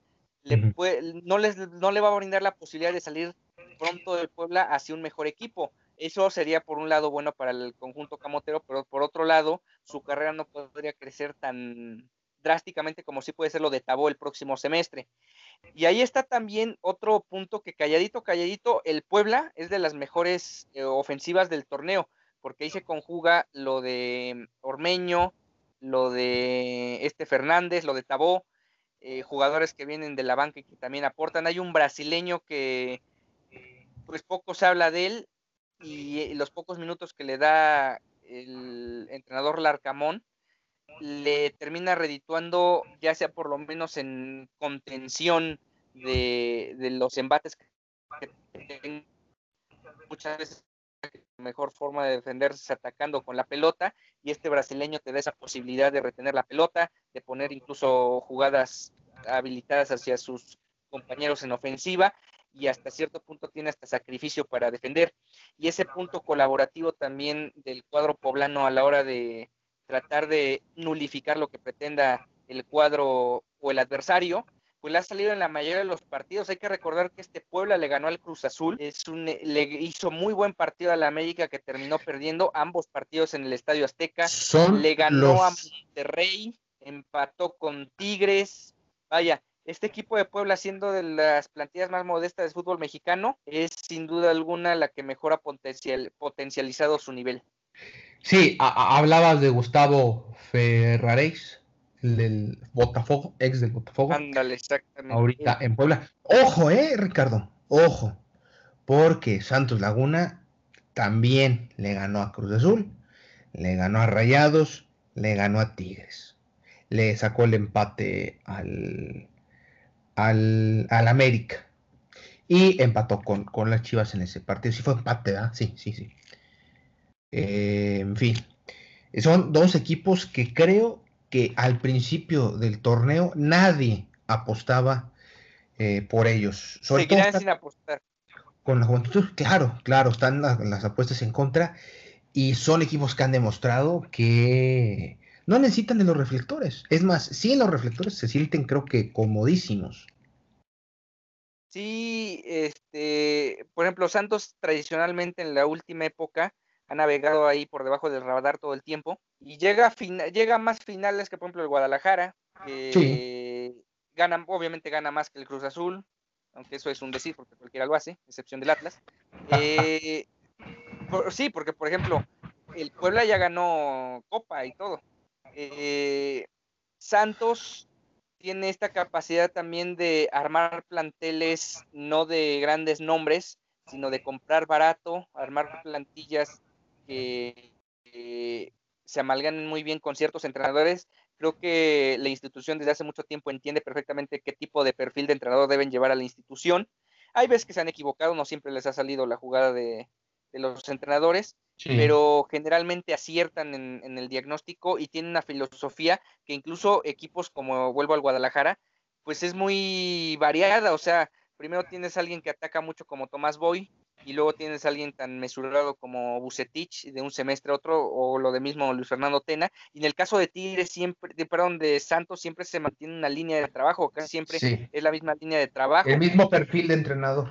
no, les, no le va a brindar la posibilidad de salir pronto del Puebla hacia un mejor equipo. Eso sería por un lado bueno para el conjunto camotero, pero por otro lado su carrera no podría crecer tan, drásticamente como sí puede ser lo de Tabó el próximo semestre. Y ahí está también otro punto que calladito, calladito, el Puebla es de las mejores eh, ofensivas del torneo, porque ahí se conjuga lo de Ormeño, lo de este Fernández, lo de Tabó, eh, jugadores que vienen de la banca y que también aportan. Hay un brasileño que pues poco se habla de él y eh, los pocos minutos que le da el entrenador Larcamón, le termina redituando, ya sea por lo menos en contención de, los embates que muchas veces la mejor forma de defenderse atacando con la pelota y este brasileño te da esa posibilidad de retener la pelota, de poner incluso jugadas habilitadas hacia sus compañeros en ofensiva y hasta cierto punto tiene hasta sacrificio para defender. Y ese punto colaborativo también del cuadro poblano a la hora de, tratar de nulificar lo que pretenda el cuadro o el adversario, pues le ha salido en la mayoría de los partidos. Hay que recordar que este Puebla le ganó al Cruz Azul, es un, le hizo muy buen partido a la América que terminó perdiendo ambos partidos en el Estadio Azteca. le ganó a Monterrey, empató con Tigres. Vaya, este equipo de Puebla, siendo de las plantillas más modestas del fútbol mexicano, es sin duda alguna la que mejor ha potencializado su nivel. Sí, hablabas de Gustavo Ferraréis, el del Botafogo, ex del Botafogo. Ándale, exactamente. Ahorita en Puebla. Ojo, eh, Ricardo, ojo, porque Santos Laguna también le ganó a Cruz Azul, le ganó a Rayados, le ganó a Tigres. Le sacó el empate al, al, al América. Y empató con, con las Chivas en ese partido. Sí fue empate, ¿verdad? Sí, sí, sí. Eh, en fin, son dos equipos que creo que al principio del torneo nadie apostaba eh, por ellos. Sobre todo sin apostar. Con la juventud, claro, claro, están las, apuestas en contra y son equipos que han demostrado que no necesitan de los reflectores. Es más, sí en los reflectores se sienten creo que comodísimos. Sí, este, por ejemplo, Santos tradicionalmente en la última época ha navegado ahí por debajo del radar todo el tiempo y llega a llega más finales que por ejemplo el Guadalajara, que gana, obviamente gana más que el Cruz Azul, aunque eso es un decir porque cualquiera lo hace, excepción del Atlas. Eh, sí, porque por ejemplo el Puebla ya ganó Copa y todo. Eh, Santos tiene esta capacidad también de armar planteles no de grandes nombres, sino de comprar barato, armar plantillas que se amalgan muy bien con ciertos entrenadores. Creo que la institución desde hace mucho tiempo entiende perfectamente qué tipo de perfil de entrenador deben llevar a la institución. Hay veces que se han equivocado, no siempre les ha salido la jugada de, los entrenadores, pero generalmente aciertan en, en, el diagnóstico y tienen una filosofía que incluso equipos como vuelvo al Guadalajara, pues es muy variada. O sea, primero tienes a alguien que ataca mucho como Tomás Boy, y luego tienes a alguien tan mesurado como Bucetich de un semestre a otro, o lo de mismo Luis Fernando Tena, y en el caso de Tigre siempre, de, perdón, de Santos siempre se mantiene una línea de trabajo, casi siempre es la misma línea de trabajo. El mismo perfil de entrenador.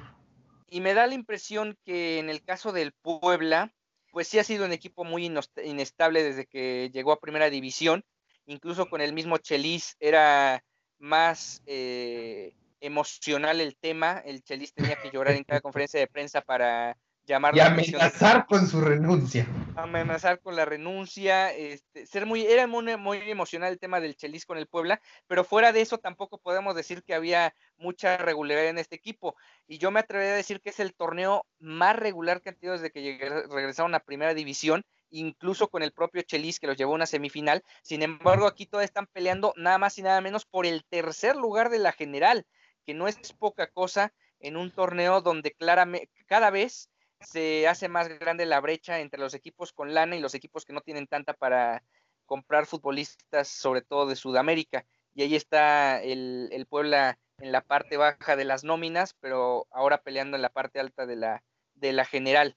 Y me da la impresión que en el caso del Puebla, pues sí ha sido un equipo muy inestable desde que llegó a primera división, incluso con el mismo Chelis era más... Eh, emocional el tema. El Chelis tenía que llorar en cada conferencia de prensa para llamar y amenazar con su renuncia. Amenazar con la renuncia, este, ser muy, era muy, muy, emocional el tema del Chelis con el Puebla, pero fuera de eso tampoco podemos decir que había mucha regularidad en este equipo. Y yo me atrevería a decir que es el torneo más regular que han tenido desde que regresaron a primera división incluso con el propio Chelis que los llevó a una semifinal. Sin embargo, aquí todos están peleando nada más y nada menos por el tercer lugar de la general, que no es poca cosa en un torneo donde claramente cada vez se hace más grande la brecha entre los equipos con lana y los equipos que no tienen tanta para comprar futbolistas, sobre todo de Sudamérica. Y ahí está el, Puebla en la parte baja de las nóminas, pero ahora peleando en la parte alta de la, de la general.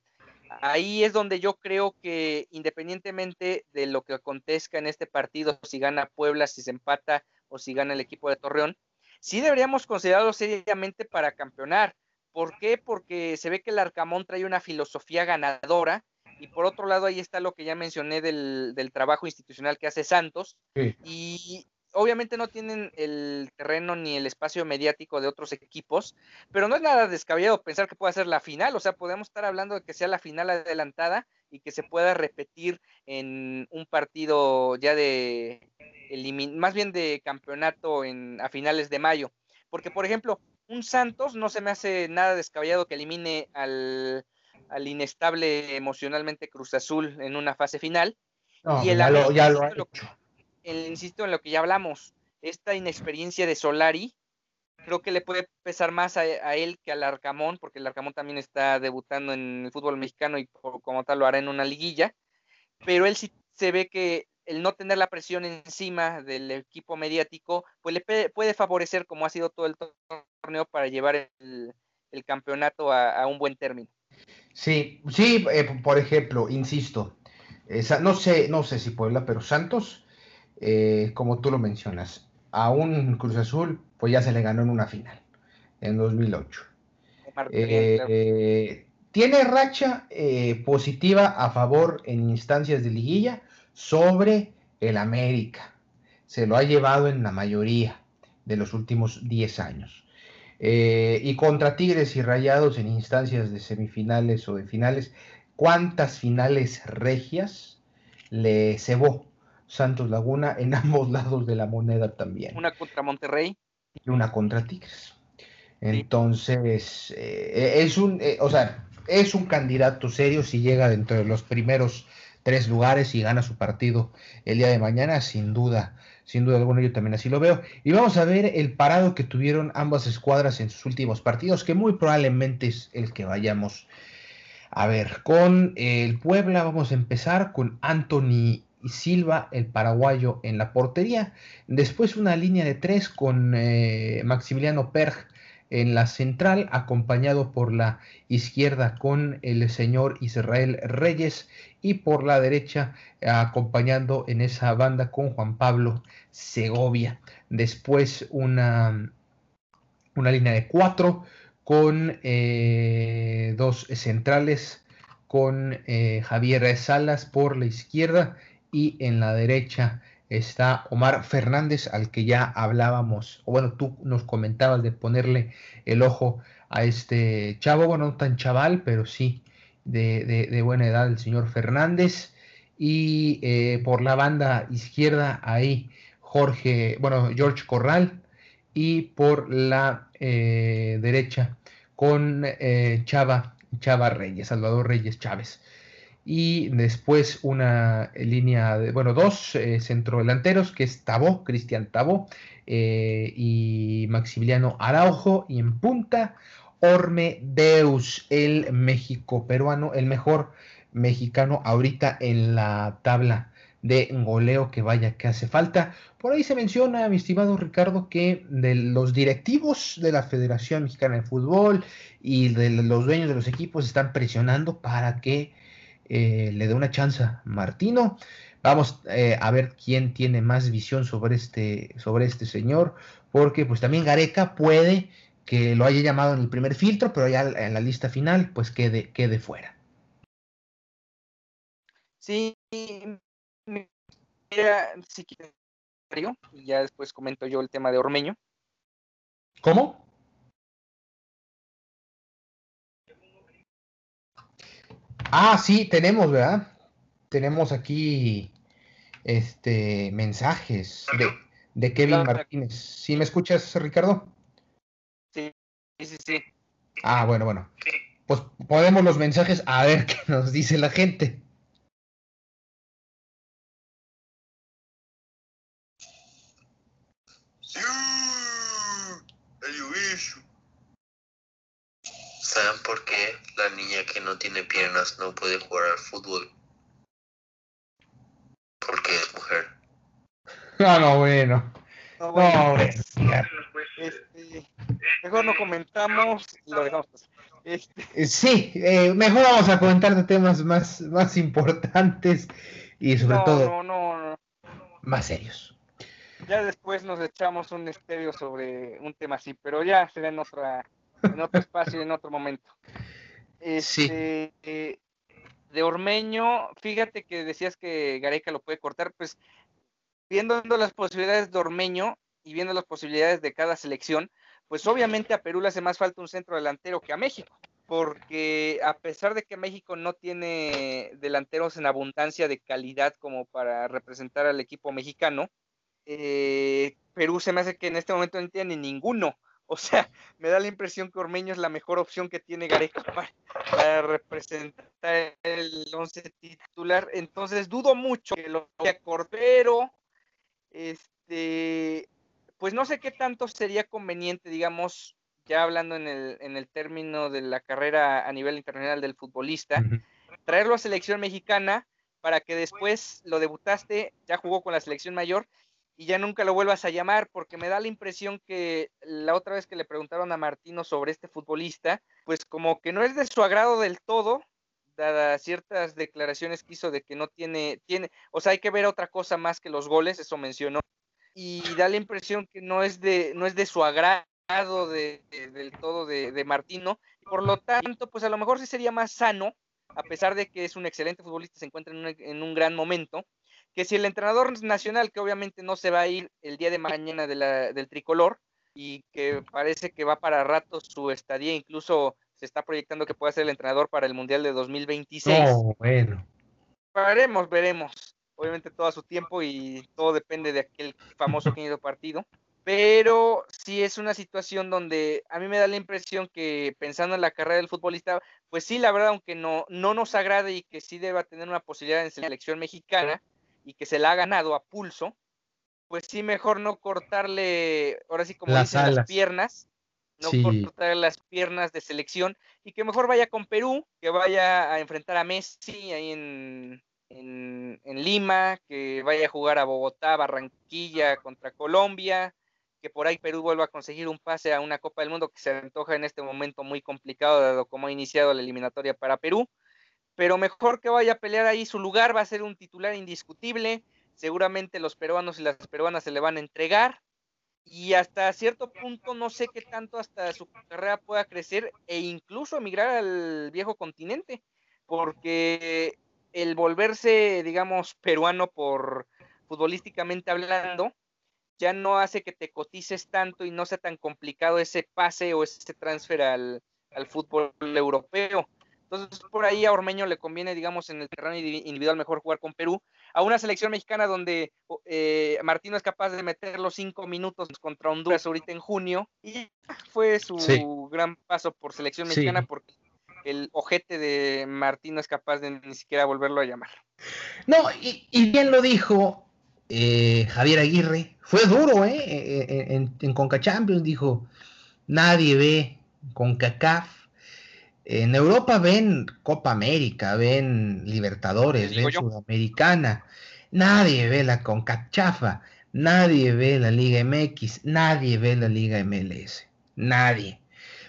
Ahí es donde yo creo que independientemente de lo que acontezca en este partido, si gana Puebla, si se empata o si gana el equipo de Torreón, sí deberíamos considerarlo seriamente para campeonar. ¿Por qué? Porque se ve que el Arcamón trae una filosofía ganadora y por otro lado ahí está lo que ya mencioné del, del trabajo institucional que hace Santos y obviamente no tienen el terreno ni el espacio mediático de otros equipos, pero no es nada descabellado pensar que pueda ser la final, o sea, podemos estar hablando de que sea la final adelantada y que se pueda repetir en un partido ya de más bien de campeonato en, a finales de mayo, porque por ejemplo, un Santos no se me hace nada descabellado que elimine al, al inestable emocionalmente Cruz Azul en una fase final. y el ya lo, ha hecho insisto en lo que ya hablamos, esta inexperiencia de Solari creo que le puede pesar más a, él que al Arcamón, porque el Arcamón también está debutando en el fútbol mexicano y como tal lo hará en una liguilla, pero él sí se ve que el no tener la presión encima del equipo mediático, pues le puede favorecer, como ha sido todo el torneo, para llevar el, campeonato a, un buen término. Sí, sí, eh, por ejemplo, insisto, no sé, no sé si Puebla, pero Santos eh, como tú lo mencionas, a un Cruz Azul, pues ya se le ganó en una final, en 2008. Eh, tiene racha eh, positiva a favor en instancias de liguilla sobre el América. Se lo ha llevado en la mayoría de los últimos 10 años. y contra Tigres y Rayados en instancias de semifinales o de finales, ¿cuántas finales regias le cebó Santos Laguna en ambos lados de la moneda también. Una contra Monterrey. Y una contra Tigres. Entonces, eh, es un, eh, o sea, es un candidato serio si llega dentro de los primeros tres lugares y gana su partido el día de mañana, sin duda, sin duda alguna, yo también así lo veo. Y vamos a ver el parado que tuvieron ambas escuadras en sus últimos partidos, que muy probablemente es el que vayamos a ver. Con el Puebla vamos a empezar con Anthony Silva, el paraguayo, en la portería. Después una línea de tres con eh, Maximiliano Perg en la central, acompañado por la izquierda con el señor Israel Reyes y por la derecha acompañando en esa banda con Juan Pablo Segovia. Después una, una línea de cuatro con eh, dos centrales con eh, Javier Salas por la izquierda y en la derecha está Omar Fernández, al que ya hablábamos, o bueno, tú nos comentabas de ponerle el ojo a este chavo, bueno, no tan chaval, pero sí de, buena edad, el señor Fernández. Y eh, por la banda izquierda ahí Jorge, bueno, George Corral. Y por la eh, derecha con eh, Chava, Chava Reyes, Salvador Reyes Chávez y después una línea de, bueno, dos eh, centrodelanteros, que es Tabó, Cristian Tabó eh, y Maximiliano Araujo, y en punta, Orme Deus, el México peruano, el mejor mexicano ahorita en la tabla de goleo que vaya que hace falta. Por ahí se menciona, mi estimado Ricardo, que de los directivos de la Federación Mexicana de Fútbol y de los dueños de los equipos están presionando para que eh, le dé una chance Martino. Vamos eh, a ver quién tiene más visión sobre este, sobre este señor, porque pues también Gareca puede que lo haya llamado en el primer filtro, pero ya en la lista final pues quede, quede fuera. Sí, mira, si y ya después comento yo el tema de Ormeño. ¿Cómo? Ah, sí, tenemos, ¿verdad? Tenemos aquí este mensajes de, Kevin Martínez. ¿Sí me escuchas, Ricardo? Sí, sí, sí. Ah, bueno, bueno. Pues ponemos los mensajes a ver qué nos dice la gente. por qué la niña que no tiene piernas no puede jugar al fútbol. Porque es mujer. No, no, bueno. No, No, bueno, bueno. este, mejor no comentamos y lo dejamos. Este, Eh, Sí, eh, mejor vamos a comentar de temas más, más importantes y sobre no, todo no, no, no. más serios. Ya después nos echamos un estéreo sobre un tema así, pero ya será en otra, en otro espacio, en otro momento. Este, eh, de Ormeño, fíjate que decías que Gareca lo puede cortar, pues viendo las posibilidades de Ormeño y viendo las posibilidades de cada selección, pues obviamente a Perú le hace más falta un centro delantero que a México, porque a pesar de que México no tiene delanteros en abundancia de calidad como para representar al equipo mexicano, eh, Perú se me hace que en este momento no tiene ninguno. O sea, me da la impresión que Ormeño es la mejor opción que tiene Gareca para, para representar el once titular. Entonces dudo mucho que lo vaya a cortar, pero este, pues no sé qué tanto sería conveniente, digamos, ya hablando en el, en el término de la carrera a nivel internacional del futbolista, traerlo a selección mexicana para que después lo debutaste, ya jugó con la selección mayor y ya nunca lo vuelvas a llamar, porque me da la impresión que la otra vez que le preguntaron a Martino sobre este futbolista, pues como que no es de su agrado del todo, dadas ciertas declaraciones que hizo de que no tiene, tiene, o sea, hay que ver otra cosa más que los goles, eso mencionó, y da la impresión que no es de, no es de su agrado de, de- del todo de, de Martino, por lo tanto, pues a lo mejor sí sería más sano, a pesar de que es un excelente futbolista, se encuentra en un, en un gran momento, que si el entrenador nacional, que obviamente no se va a ir el día de mañana de la- del tricolor, y que parece que va para rato su estadía, incluso se está proyectando que pueda ser el entrenador para el Mundial de 2026. No, bueno. Veremos, veremos. Obviamente todo a su tiempo y todo depende de aquel famoso querido partido. Pero sí es una situación donde a mí me da la impresión que pensando en la carrera del futbolista, pues sí, la verdad, aunque no, no nos agrade y que sí deba tener una posibilidad en selección mexicana y que se la ha ganado a pulso, pues sí, mejor no cortarle, ahora sí como Las dicen, las piernas, no Sí. cortarle las piernas de selección y que mejor vaya con Perú, que vaya a enfrentar a Messi ahí en, en, en Lima, que vaya a jugar a Bogotá, Barranquilla contra Colombia, que por ahí Perú vuelva a conseguir un pase a una Copa del Mundo que se antoja en este momento muy complicado, dado como ha iniciado la eliminatoria para Perú. Pero mejor que vaya a pelear ahí su lugar, va a ser un titular indiscutible. Seguramente los peruanos y las peruanas se le van a entregar. Y hasta cierto punto no sé qué tanto hasta su carrera pueda crecer e incluso emigrar al viejo continente, porque el volverse, digamos, peruano por futbolísticamente hablando, ya no hace que te cotices tanto y no sea tan complicado ese pase o ese transfer al, al fútbol europeo. Entonces, por ahí a Ormeño le conviene, digamos, en el terreno individual mejor jugar con Perú. A una selección mexicana donde eh, Martino es capaz de meter los cinco minutos contra Honduras ahorita en junio. Y fue su Sí. gran paso por selección Sí. mexicana porque el ojete de Martino es capaz de ni siquiera volverlo a llamar. No, y, y bien lo dijo eh, Javier Aguirre. Fue duro, ¿eh? En, en, en Conca Champions dijo, nadie ve CONCACAF. En Europa ven Copa América, ven Libertadores, ven yo. Sudamericana. Nadie ve la CONCACHAFA, nadie ve la Liga MX, nadie ve la Liga MLS. Nadie.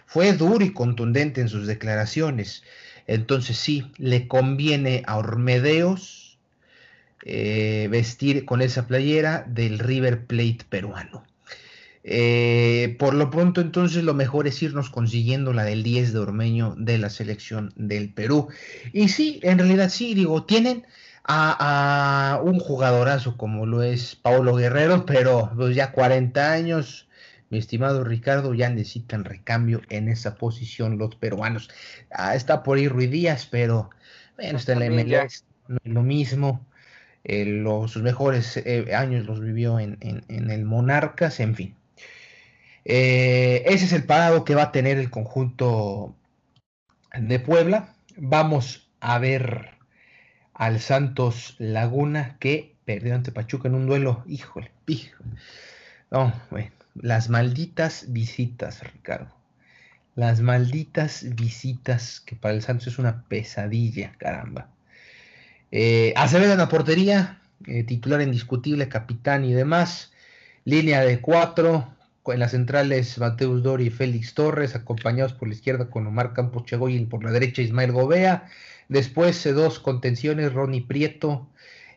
Fue duro y contundente en sus declaraciones. Entonces sí, le conviene a Ormedeos eh, vestir con esa playera del River Plate peruano. Eh, por lo pronto, entonces, lo mejor es irnos consiguiendo la del 10 de Ormeño de la selección del Perú. Y sí, en realidad sí, digo, tienen a, a un jugadorazo como lo es Paulo Guerrero, pero pues ya 40 años, mi estimado Ricardo, ya necesitan recambio en esa posición los peruanos. Ah, está por ir Ruiz Díaz, pero bueno, está en la. MLS, no es lo mismo. Eh, los, sus mejores eh, años los vivió en, en, en el Monarcas, en fin. Eh, ese es el parado que va a tener el conjunto de Puebla. Vamos a ver al Santos Laguna que perdió ante Pachuca en un duelo. Híjole, híjole. No, las malditas visitas, Ricardo. Las malditas visitas, que para el Santos es una pesadilla, caramba. Eh, Acevedo en la portería, eh, titular indiscutible, capitán y demás. Línea de cuatro, en las centrales Mateus Dori y Félix Torres, acompañados por la izquierda con Omar Campos Chegoy y por la derecha Ismael Gobea. Después eh, dos contenciones, Ronnie Prieto,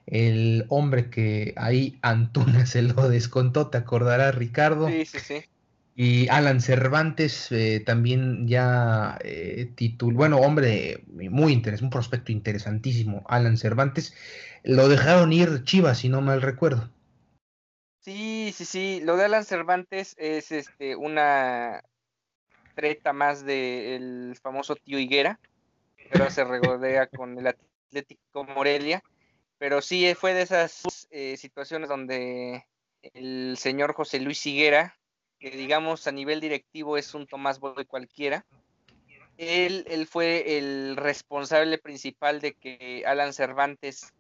el hombre que ahí Antuna se lo descontó, te acordarás Ricardo. Sí, sí, sí. Y Alan Cervantes eh, también ya eh, título, bueno, hombre muy interesante, un prospecto interesantísimo, Alan Cervantes. Lo dejaron ir Chivas, si no mal recuerdo. Sí, sí, sí. Lo de Alan Cervantes es este una treta más del famoso tío Higuera, pero se regodea con el Atlético Morelia. Pero sí fue de esas eh, situaciones donde el señor José Luis Higuera que digamos a nivel directivo es un Tomás Boy cualquiera. Él, él fue el responsable principal de que Alan Cervantes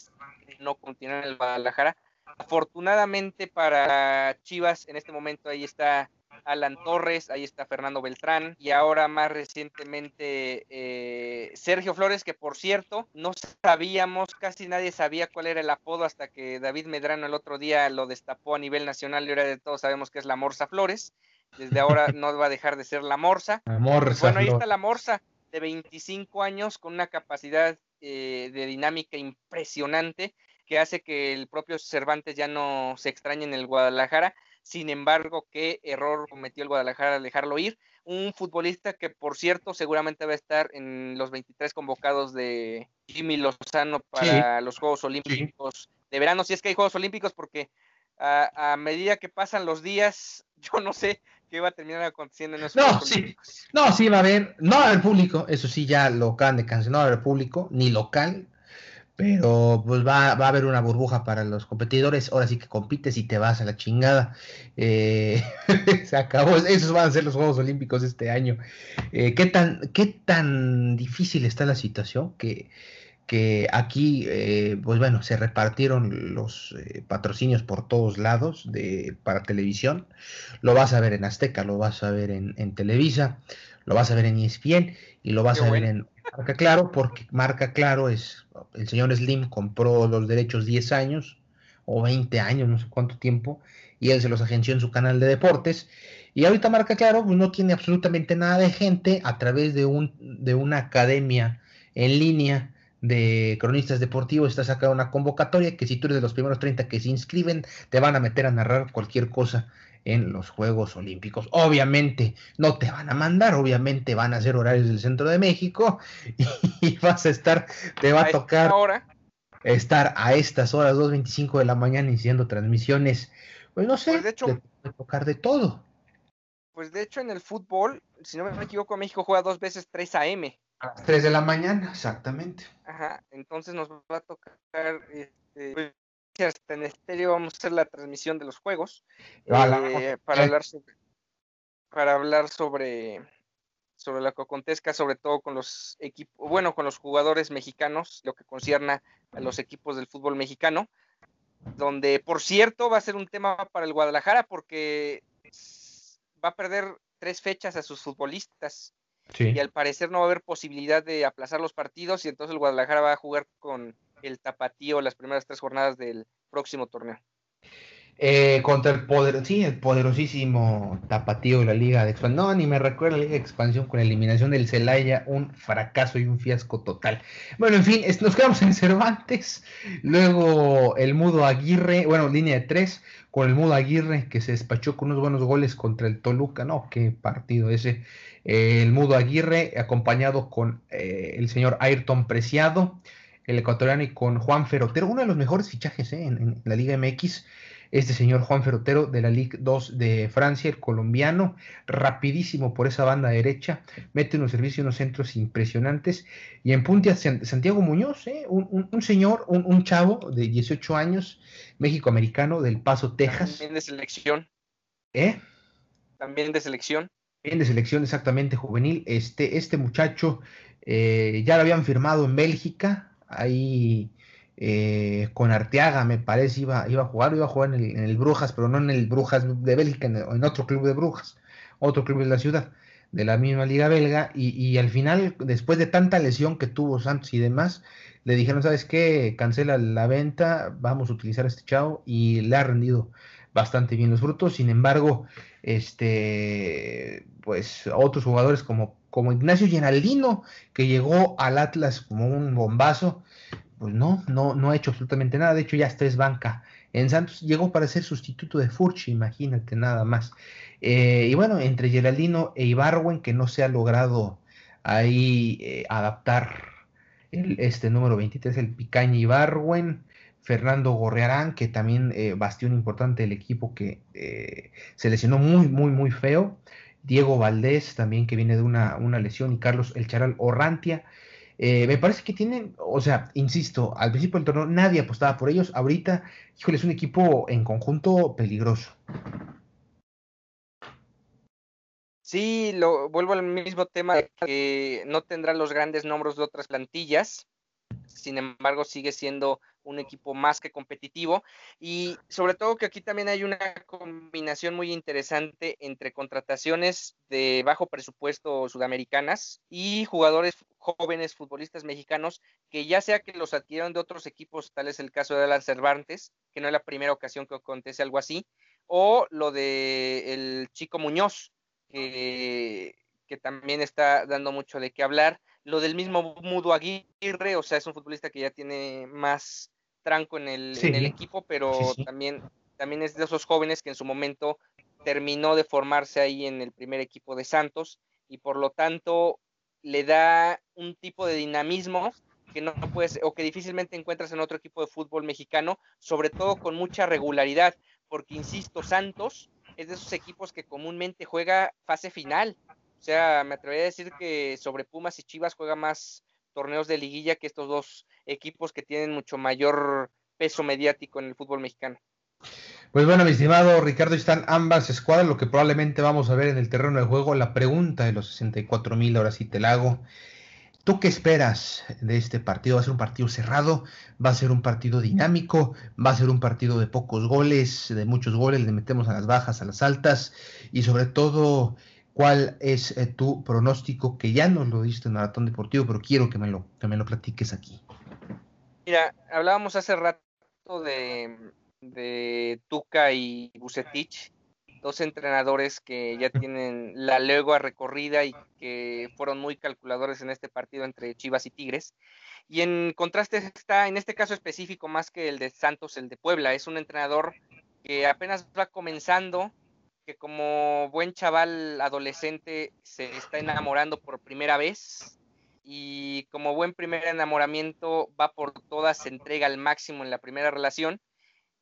no continuara en el Guadalajara. Afortunadamente para Chivas, en este momento ahí está Alan Torres, ahí está Fernando Beltrán y ahora más recientemente eh, Sergio Flores, que por cierto no sabíamos, casi nadie sabía cuál era el apodo hasta que David Medrano el otro día lo destapó a nivel nacional y ahora de todos sabemos que es la Morsa Flores. Desde ahora no va a dejar de ser la Morsa. La Morsa bueno, ahí está la Morsa de 25 años con una capacidad eh, de dinámica impresionante que hace que el propio Cervantes ya no se extrañe en el Guadalajara sin embargo, qué error cometió el Guadalajara al dejarlo ir. Un futbolista que, por cierto, seguramente va a estar en los 23 convocados de Jimmy Lozano para los Juegos Olímpicos de verano, si es que hay Juegos Olímpicos, porque a, medida que pasan los días, yo no sé qué va a terminar aconteciendo en esos no, Juegos sí. Olímpicos. No, sí va a haber, no al público, eso sí ya lo acaban de cancelar, no va a haber público, ni local, pero pues va, va, a haber una burbuja para los competidores. Ahora sí que compites y te vas a la chingada. Eh, se acabó. Esos van a ser los Juegos Olímpicos este año. Eh, ¿qué, tan, ¿Qué tan difícil está la situación? Que, que aquí, eh, pues bueno, se repartieron los eh, patrocinios por todos lados de, para televisión. Lo vas a ver en Azteca, lo vas a ver en, en Televisa, lo vas a ver en ESPN y lo vas Qué a ver en Marca Claro, porque Marca Claro es, el señor Slim compró los derechos 10 años o 20 años, no sé cuánto tiempo, y él se los agenció en su canal de deportes. Y ahorita Marca Claro pues, no tiene absolutamente nada de gente a través de, un, de una academia en línea de cronistas deportivos, está sacando una convocatoria que si tú eres de los primeros 30 que se inscriben, te van a meter a narrar cualquier cosa en los Juegos Olímpicos. Obviamente no te van a mandar, obviamente van a ser horarios del centro de México y vas a estar, te va a, tocar hora, estar a estas horas, 2.25 de la mañana, iniciando transmisiones. Pues no sé, Pues, de hecho- te puede tocar de todo. pues de hecho en el fútbol, si no me equivoco, México juega dos veces 3 AM. A las 3 de la mañana, exactamente. Ajá, entonces nos va a tocar este, hasta en estéreo vamos a hacer la transmisión de los juegos eh, para hablar sobre para hablar sobre sobre lo que acontezca sobre todo con los equipos bueno con los jugadores mexicanos lo que concierne a los equipos del fútbol mexicano donde por cierto va a ser un tema para el Guadalajara porque va a perder tres fechas a sus futbolistas. Sí. y al parecer no va a haber posibilidad de aplazar los partidos y entonces el Guadalajara va a jugar con el tapatío las primeras tres jornadas del próximo torneo. Eh, contra el poder, sí, el poderosísimo tapatío de la Liga de Expansión. No, ni me recuerda la Liga de Expansión con la eliminación del Celaya, un fracaso y un fiasco total. Bueno, en fin, nos quedamos en Cervantes. Luego el Mudo Aguirre, bueno, línea de tres, con el Mudo Aguirre que se despachó con unos buenos goles contra el Toluca. No, qué partido ese. Eh, el Mudo Aguirre, acompañado con eh, el señor Ayrton Preciado, el ecuatoriano, y con Juan Ferotero, uno de los mejores fichajes eh, en, en la Liga MX este señor Juan Ferotero de la Ligue 2 de Francia, el colombiano, rapidísimo por esa banda derecha, mete unos servicios, unos centros impresionantes, y en punta Santiago Muñoz, ¿eh? un, un, un, señor, un, un, chavo de 18 años, México-americano, del Paso, Texas. También de selección. ¿Eh? También de selección. Bien de selección, exactamente, juvenil. Este, este muchacho eh, ya lo habían firmado en Bélgica, ahí eh, con Arteaga, me parece, iba, iba a jugar, iba a jugar en el, en el, Brujas, pero no en el Brujas de Bélgica, en, en, otro club de Brujas, otro club de la ciudad. de la misma liga belga y, al final, después de tanta lesión que tuvo Santos y demás, le dijeron, ¿sabes qué? Cancela la venta, vamos a utilizar este chavo y le ha rendido bastante bien los frutos. Sin embargo, este, pues otros jugadores como, como Ignacio Generaldino, que llegó al Atlas como un bombazo, pues no, no, no ha hecho absolutamente nada. De hecho, ya está es banca. En Santos llegó para ser sustituto de Furchi, imagínate nada más. Eh, y bueno, entre Geraldino e Ibarwen, que no se ha logrado ahí eh, adaptar este número 23, el Picaña Ibarwen. Fernando Gorrearán, que también eh, bastión importante del equipo que eh, se lesionó muy, muy, muy feo. Diego Valdés, también que viene de una, una lesión, y Carlos El Charal Orrantia. Eh, me parece que tienen, o sea, insisto, al principio del torneo nadie apostaba por ellos. Ahorita, híjole, es un equipo en conjunto peligroso. Sí, lo, vuelvo al mismo tema de que no tendrá los grandes nombres de otras plantillas. Sin embargo, sigue siendo un equipo más que competitivo y sobre todo que aquí también hay una combinación muy interesante entre contrataciones de bajo presupuesto sudamericanas y jugadores jóvenes futbolistas mexicanos que ya sea que los adquirieron de otros equipos, tal es el caso de Alan Cervantes, que no es la primera ocasión que acontece algo así, o lo de el Chico Muñoz, que, que también está dando mucho de qué hablar. Lo del mismo Mudo Aguirre, o sea, es un futbolista que ya tiene más tranco en el, en el equipo, pero también, también es de esos jóvenes que en su momento terminó de formarse ahí en el primer equipo de Santos y por lo tanto le da un tipo de dinamismo que no puedes o que difícilmente encuentras en otro equipo de fútbol mexicano, sobre todo con mucha regularidad, porque insisto, Santos es de esos equipos que comúnmente juega fase final. O sea, me atrevería a decir que sobre Pumas y Chivas juega más torneos de liguilla que estos dos equipos que tienen mucho mayor peso mediático en el fútbol mexicano. Pues bueno, mi estimado Ricardo, están ambas escuadras, lo que probablemente vamos a ver en el terreno de juego, la pregunta de los 64 mil, ahora sí te la hago. ¿Tú qué esperas de este partido? ¿Va a ser un partido cerrado? ¿Va a ser un partido dinámico? ¿Va a ser un partido de pocos goles, de muchos goles? ¿Le metemos a las bajas, a las altas? Y sobre todo, ¿cuál es eh, tu pronóstico? Que ya nos lo diste en Maratón Deportivo, pero quiero que me lo, que me lo platiques aquí. Mira, hablábamos hace rato de, de Tuca y Bucetich, dos entrenadores que ya tienen la legua recorrida y que fueron muy calculadores en este partido entre Chivas y Tigres. Y en contraste está, en este caso específico, más que el de Santos, el de Puebla. Es un entrenador que apenas va comenzando, que como buen chaval adolescente se está enamorando por primera vez y como buen primer enamoramiento va por todas, se entrega al máximo en la primera relación.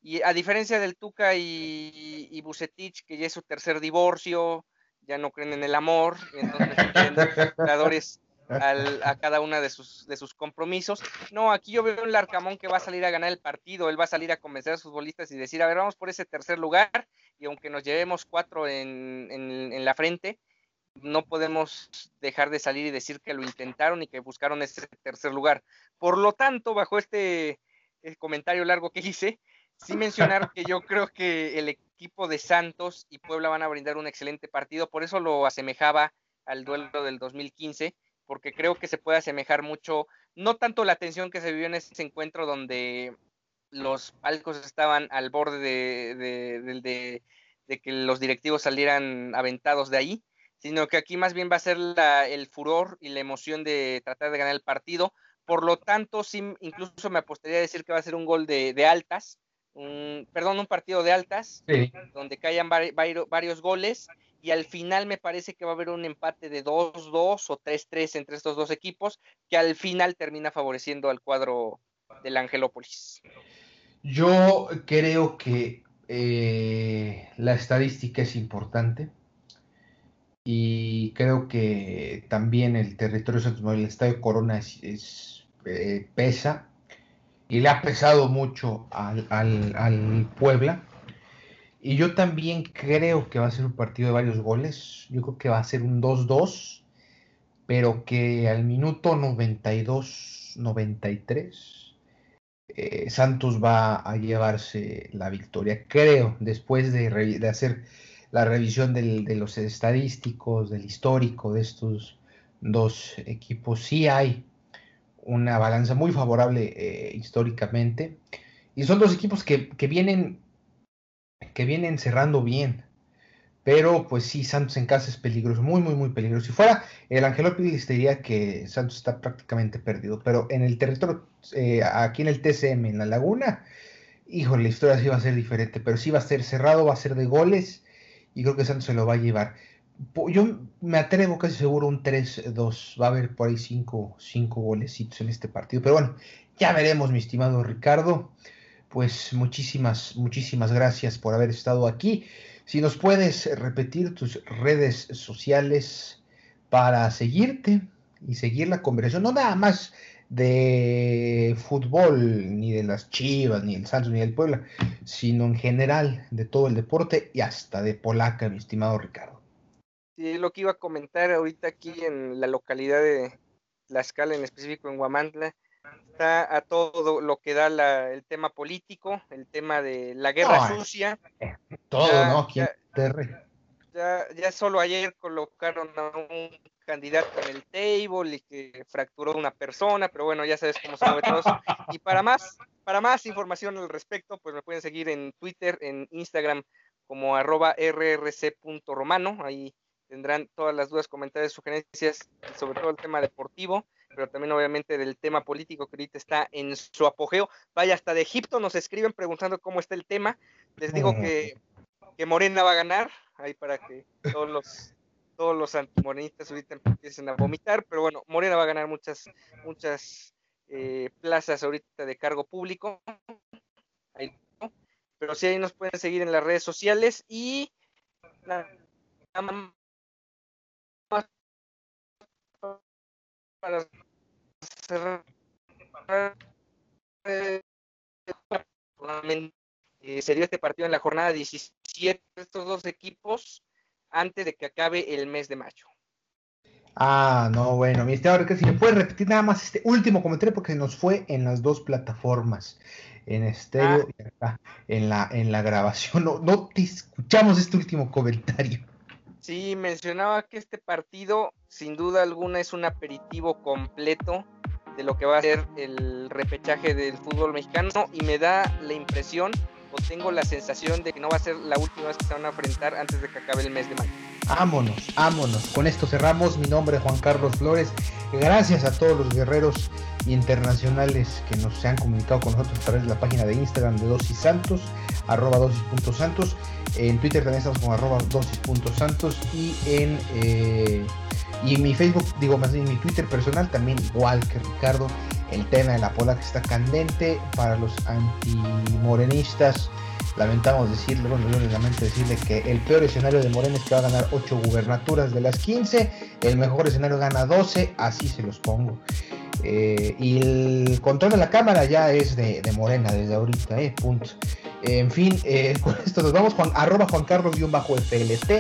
Y a diferencia del Tuca y, y Bucetich, que ya es su tercer divorcio, ya no creen en el amor, entonces jugadores a cada una de sus, de sus compromisos. No, aquí yo veo un Larcamón que va a salir a ganar el partido, él va a salir a convencer a sus futbolistas y decir, a ver, vamos por ese tercer lugar, y aunque nos llevemos cuatro en, en, en la frente, no podemos dejar de salir y decir que lo intentaron y que buscaron ese tercer lugar. Por lo tanto, bajo este eh, comentario largo que hice, sí mencionar que yo creo que el equipo de Santos y Puebla van a brindar un excelente partido, por eso lo asemejaba al duelo del 2015, porque creo que se puede asemejar mucho, no tanto la tensión que se vivió en ese encuentro donde los palcos estaban al borde de, de que los directivos salieran aventados de ahí, sino que aquí más bien va a ser el furor y la emoción de tratar de ganar el partido. Por lo tanto, sí, incluso me apostaría a decir que va a ser un gol de, altas, un, perdón, un partido de altas, donde caigan varios goles y al final me parece que va a haber un empate de 2-2 o 3-3 entre estos dos equipos, que al final termina favoreciendo al cuadro del Angelópolis. Yo creo que eh, la estadística es importante y creo que también el territorio el Estadio Corona es, eh, pesa y le ha pesado mucho al, Puebla. Y yo también creo que va a ser un partido de varios goles. Yo creo que va a ser un 2-2, pero que al minuto 92-93 eh, Santos va a llevarse la victoria. Creo, después de, hacer la revisión de los estadísticos, del histórico de estos dos equipos, sí hay una balanza muy favorable eh, históricamente. Y son dos equipos que, vienen que vienen cerrando bien. Pero pues sí, Santos en casa es peligroso, muy, muy, muy peligroso. Si fuera el Angelópolis diría que Santos está prácticamente perdido. Pero en el territorio, eh, aquí en el TCM, en la laguna, híjole, la historia sí va a ser diferente. Pero sí va a ser cerrado, va a ser de goles. Y creo que Santos se lo va a llevar. Yo me atrevo casi seguro un 3-2. Va a haber por ahí 5 cinco, golecitos en este partido. Pero bueno, ya veremos, mi estimado Ricardo. Pues muchísimas, muchísimas gracias por haber estado aquí. Si nos puedes repetir tus redes sociales para seguirte y seguir la conversación, no nada más de fútbol, ni de las Chivas, ni del Santos, ni del Puebla, sino en general de todo el deporte y hasta de Polaca, mi estimado Ricardo. Sí, lo que iba a comentar ahorita aquí en la localidad de La Escala, en específico en Guamantla, está a todo lo que da el tema político, el tema de la guerra sucia. Todo, ¿no? Ya, ya, solo ayer colocaron a un candidato en el table y que fracturó una persona, pero bueno, ya sabes cómo se mueve todo eso. Y para más, para más información al respecto, pues me pueden seguir en Twitter, en Instagram como arroba rrc.romano, ahí tendrán todas las dudas, comentarios, sugerencias, sobre todo el tema deportivo pero también obviamente del tema político que ahorita está en su apogeo. Vaya, hasta de Egipto nos escriben preguntando cómo está el tema. Les digo que, que Morena va a ganar, ahí para que todos los todos los antimorenistas ahorita empiecen a vomitar, pero bueno, Morena va a ganar muchas, muchas eh, plazas ahorita de cargo público. pero sí ahí nos pueden seguir en las redes sociales y para cerrar eh, sería este partido en la jornada 17 de estos dos equipos antes de que acabe el mes de mayo. Ah, no, bueno, mi estimado que si me puedes repetir nada más este último comentario porque nos fue en las dos plataformas, en estéreo ah. y acá en la, en la grabación. No, no te escuchamos este último comentario. Sí, mencionaba que este partido sin duda alguna es un aperitivo completo de lo que va a ser el repechaje del fútbol mexicano y me da la impresión o tengo la sensación de que no va a ser la última vez que se van a enfrentar antes de que acabe el mes de mayo. Vámonos, vámonos. Con esto cerramos. Mi nombre es Juan Carlos Flores. Gracias a todos los guerreros internacionales que nos se han comunicado con nosotros a través de la página de Instagram de Dosis Santos, arroba dosis.santos. En Twitter también estamos con arroba dosis.santos y en eh, y en mi Facebook, digo más bien en mi Twitter personal, también igual que Ricardo, el tema de la pola que está candente para los antimorenistas. Lamentamos decirle, bueno, yo lamento decirle que el peor escenario de Morena es que va a ganar 8 gubernaturas de las 15, el mejor escenario gana 12, así se los pongo. Eh, y el control de la cámara ya es de, Morena desde ahorita, eh, punto. En fin, eh, con esto nos vamos, Juan, arroba Juan Carlos-FLT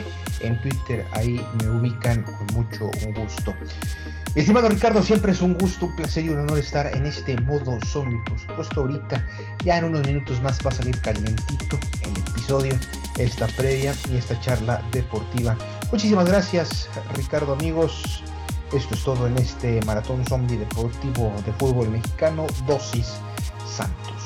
en Twitter, ahí me ubican con mucho gusto. Estimado Ricardo, siempre es un gusto, un placer y un honor estar en este modo zombie. Por supuesto, ahorita, ya en unos minutos más va a salir calientito el episodio, esta previa y esta charla deportiva. Muchísimas gracias, Ricardo, amigos. Esto es todo en este maratón zombie deportivo de fútbol mexicano, Dosis Santos.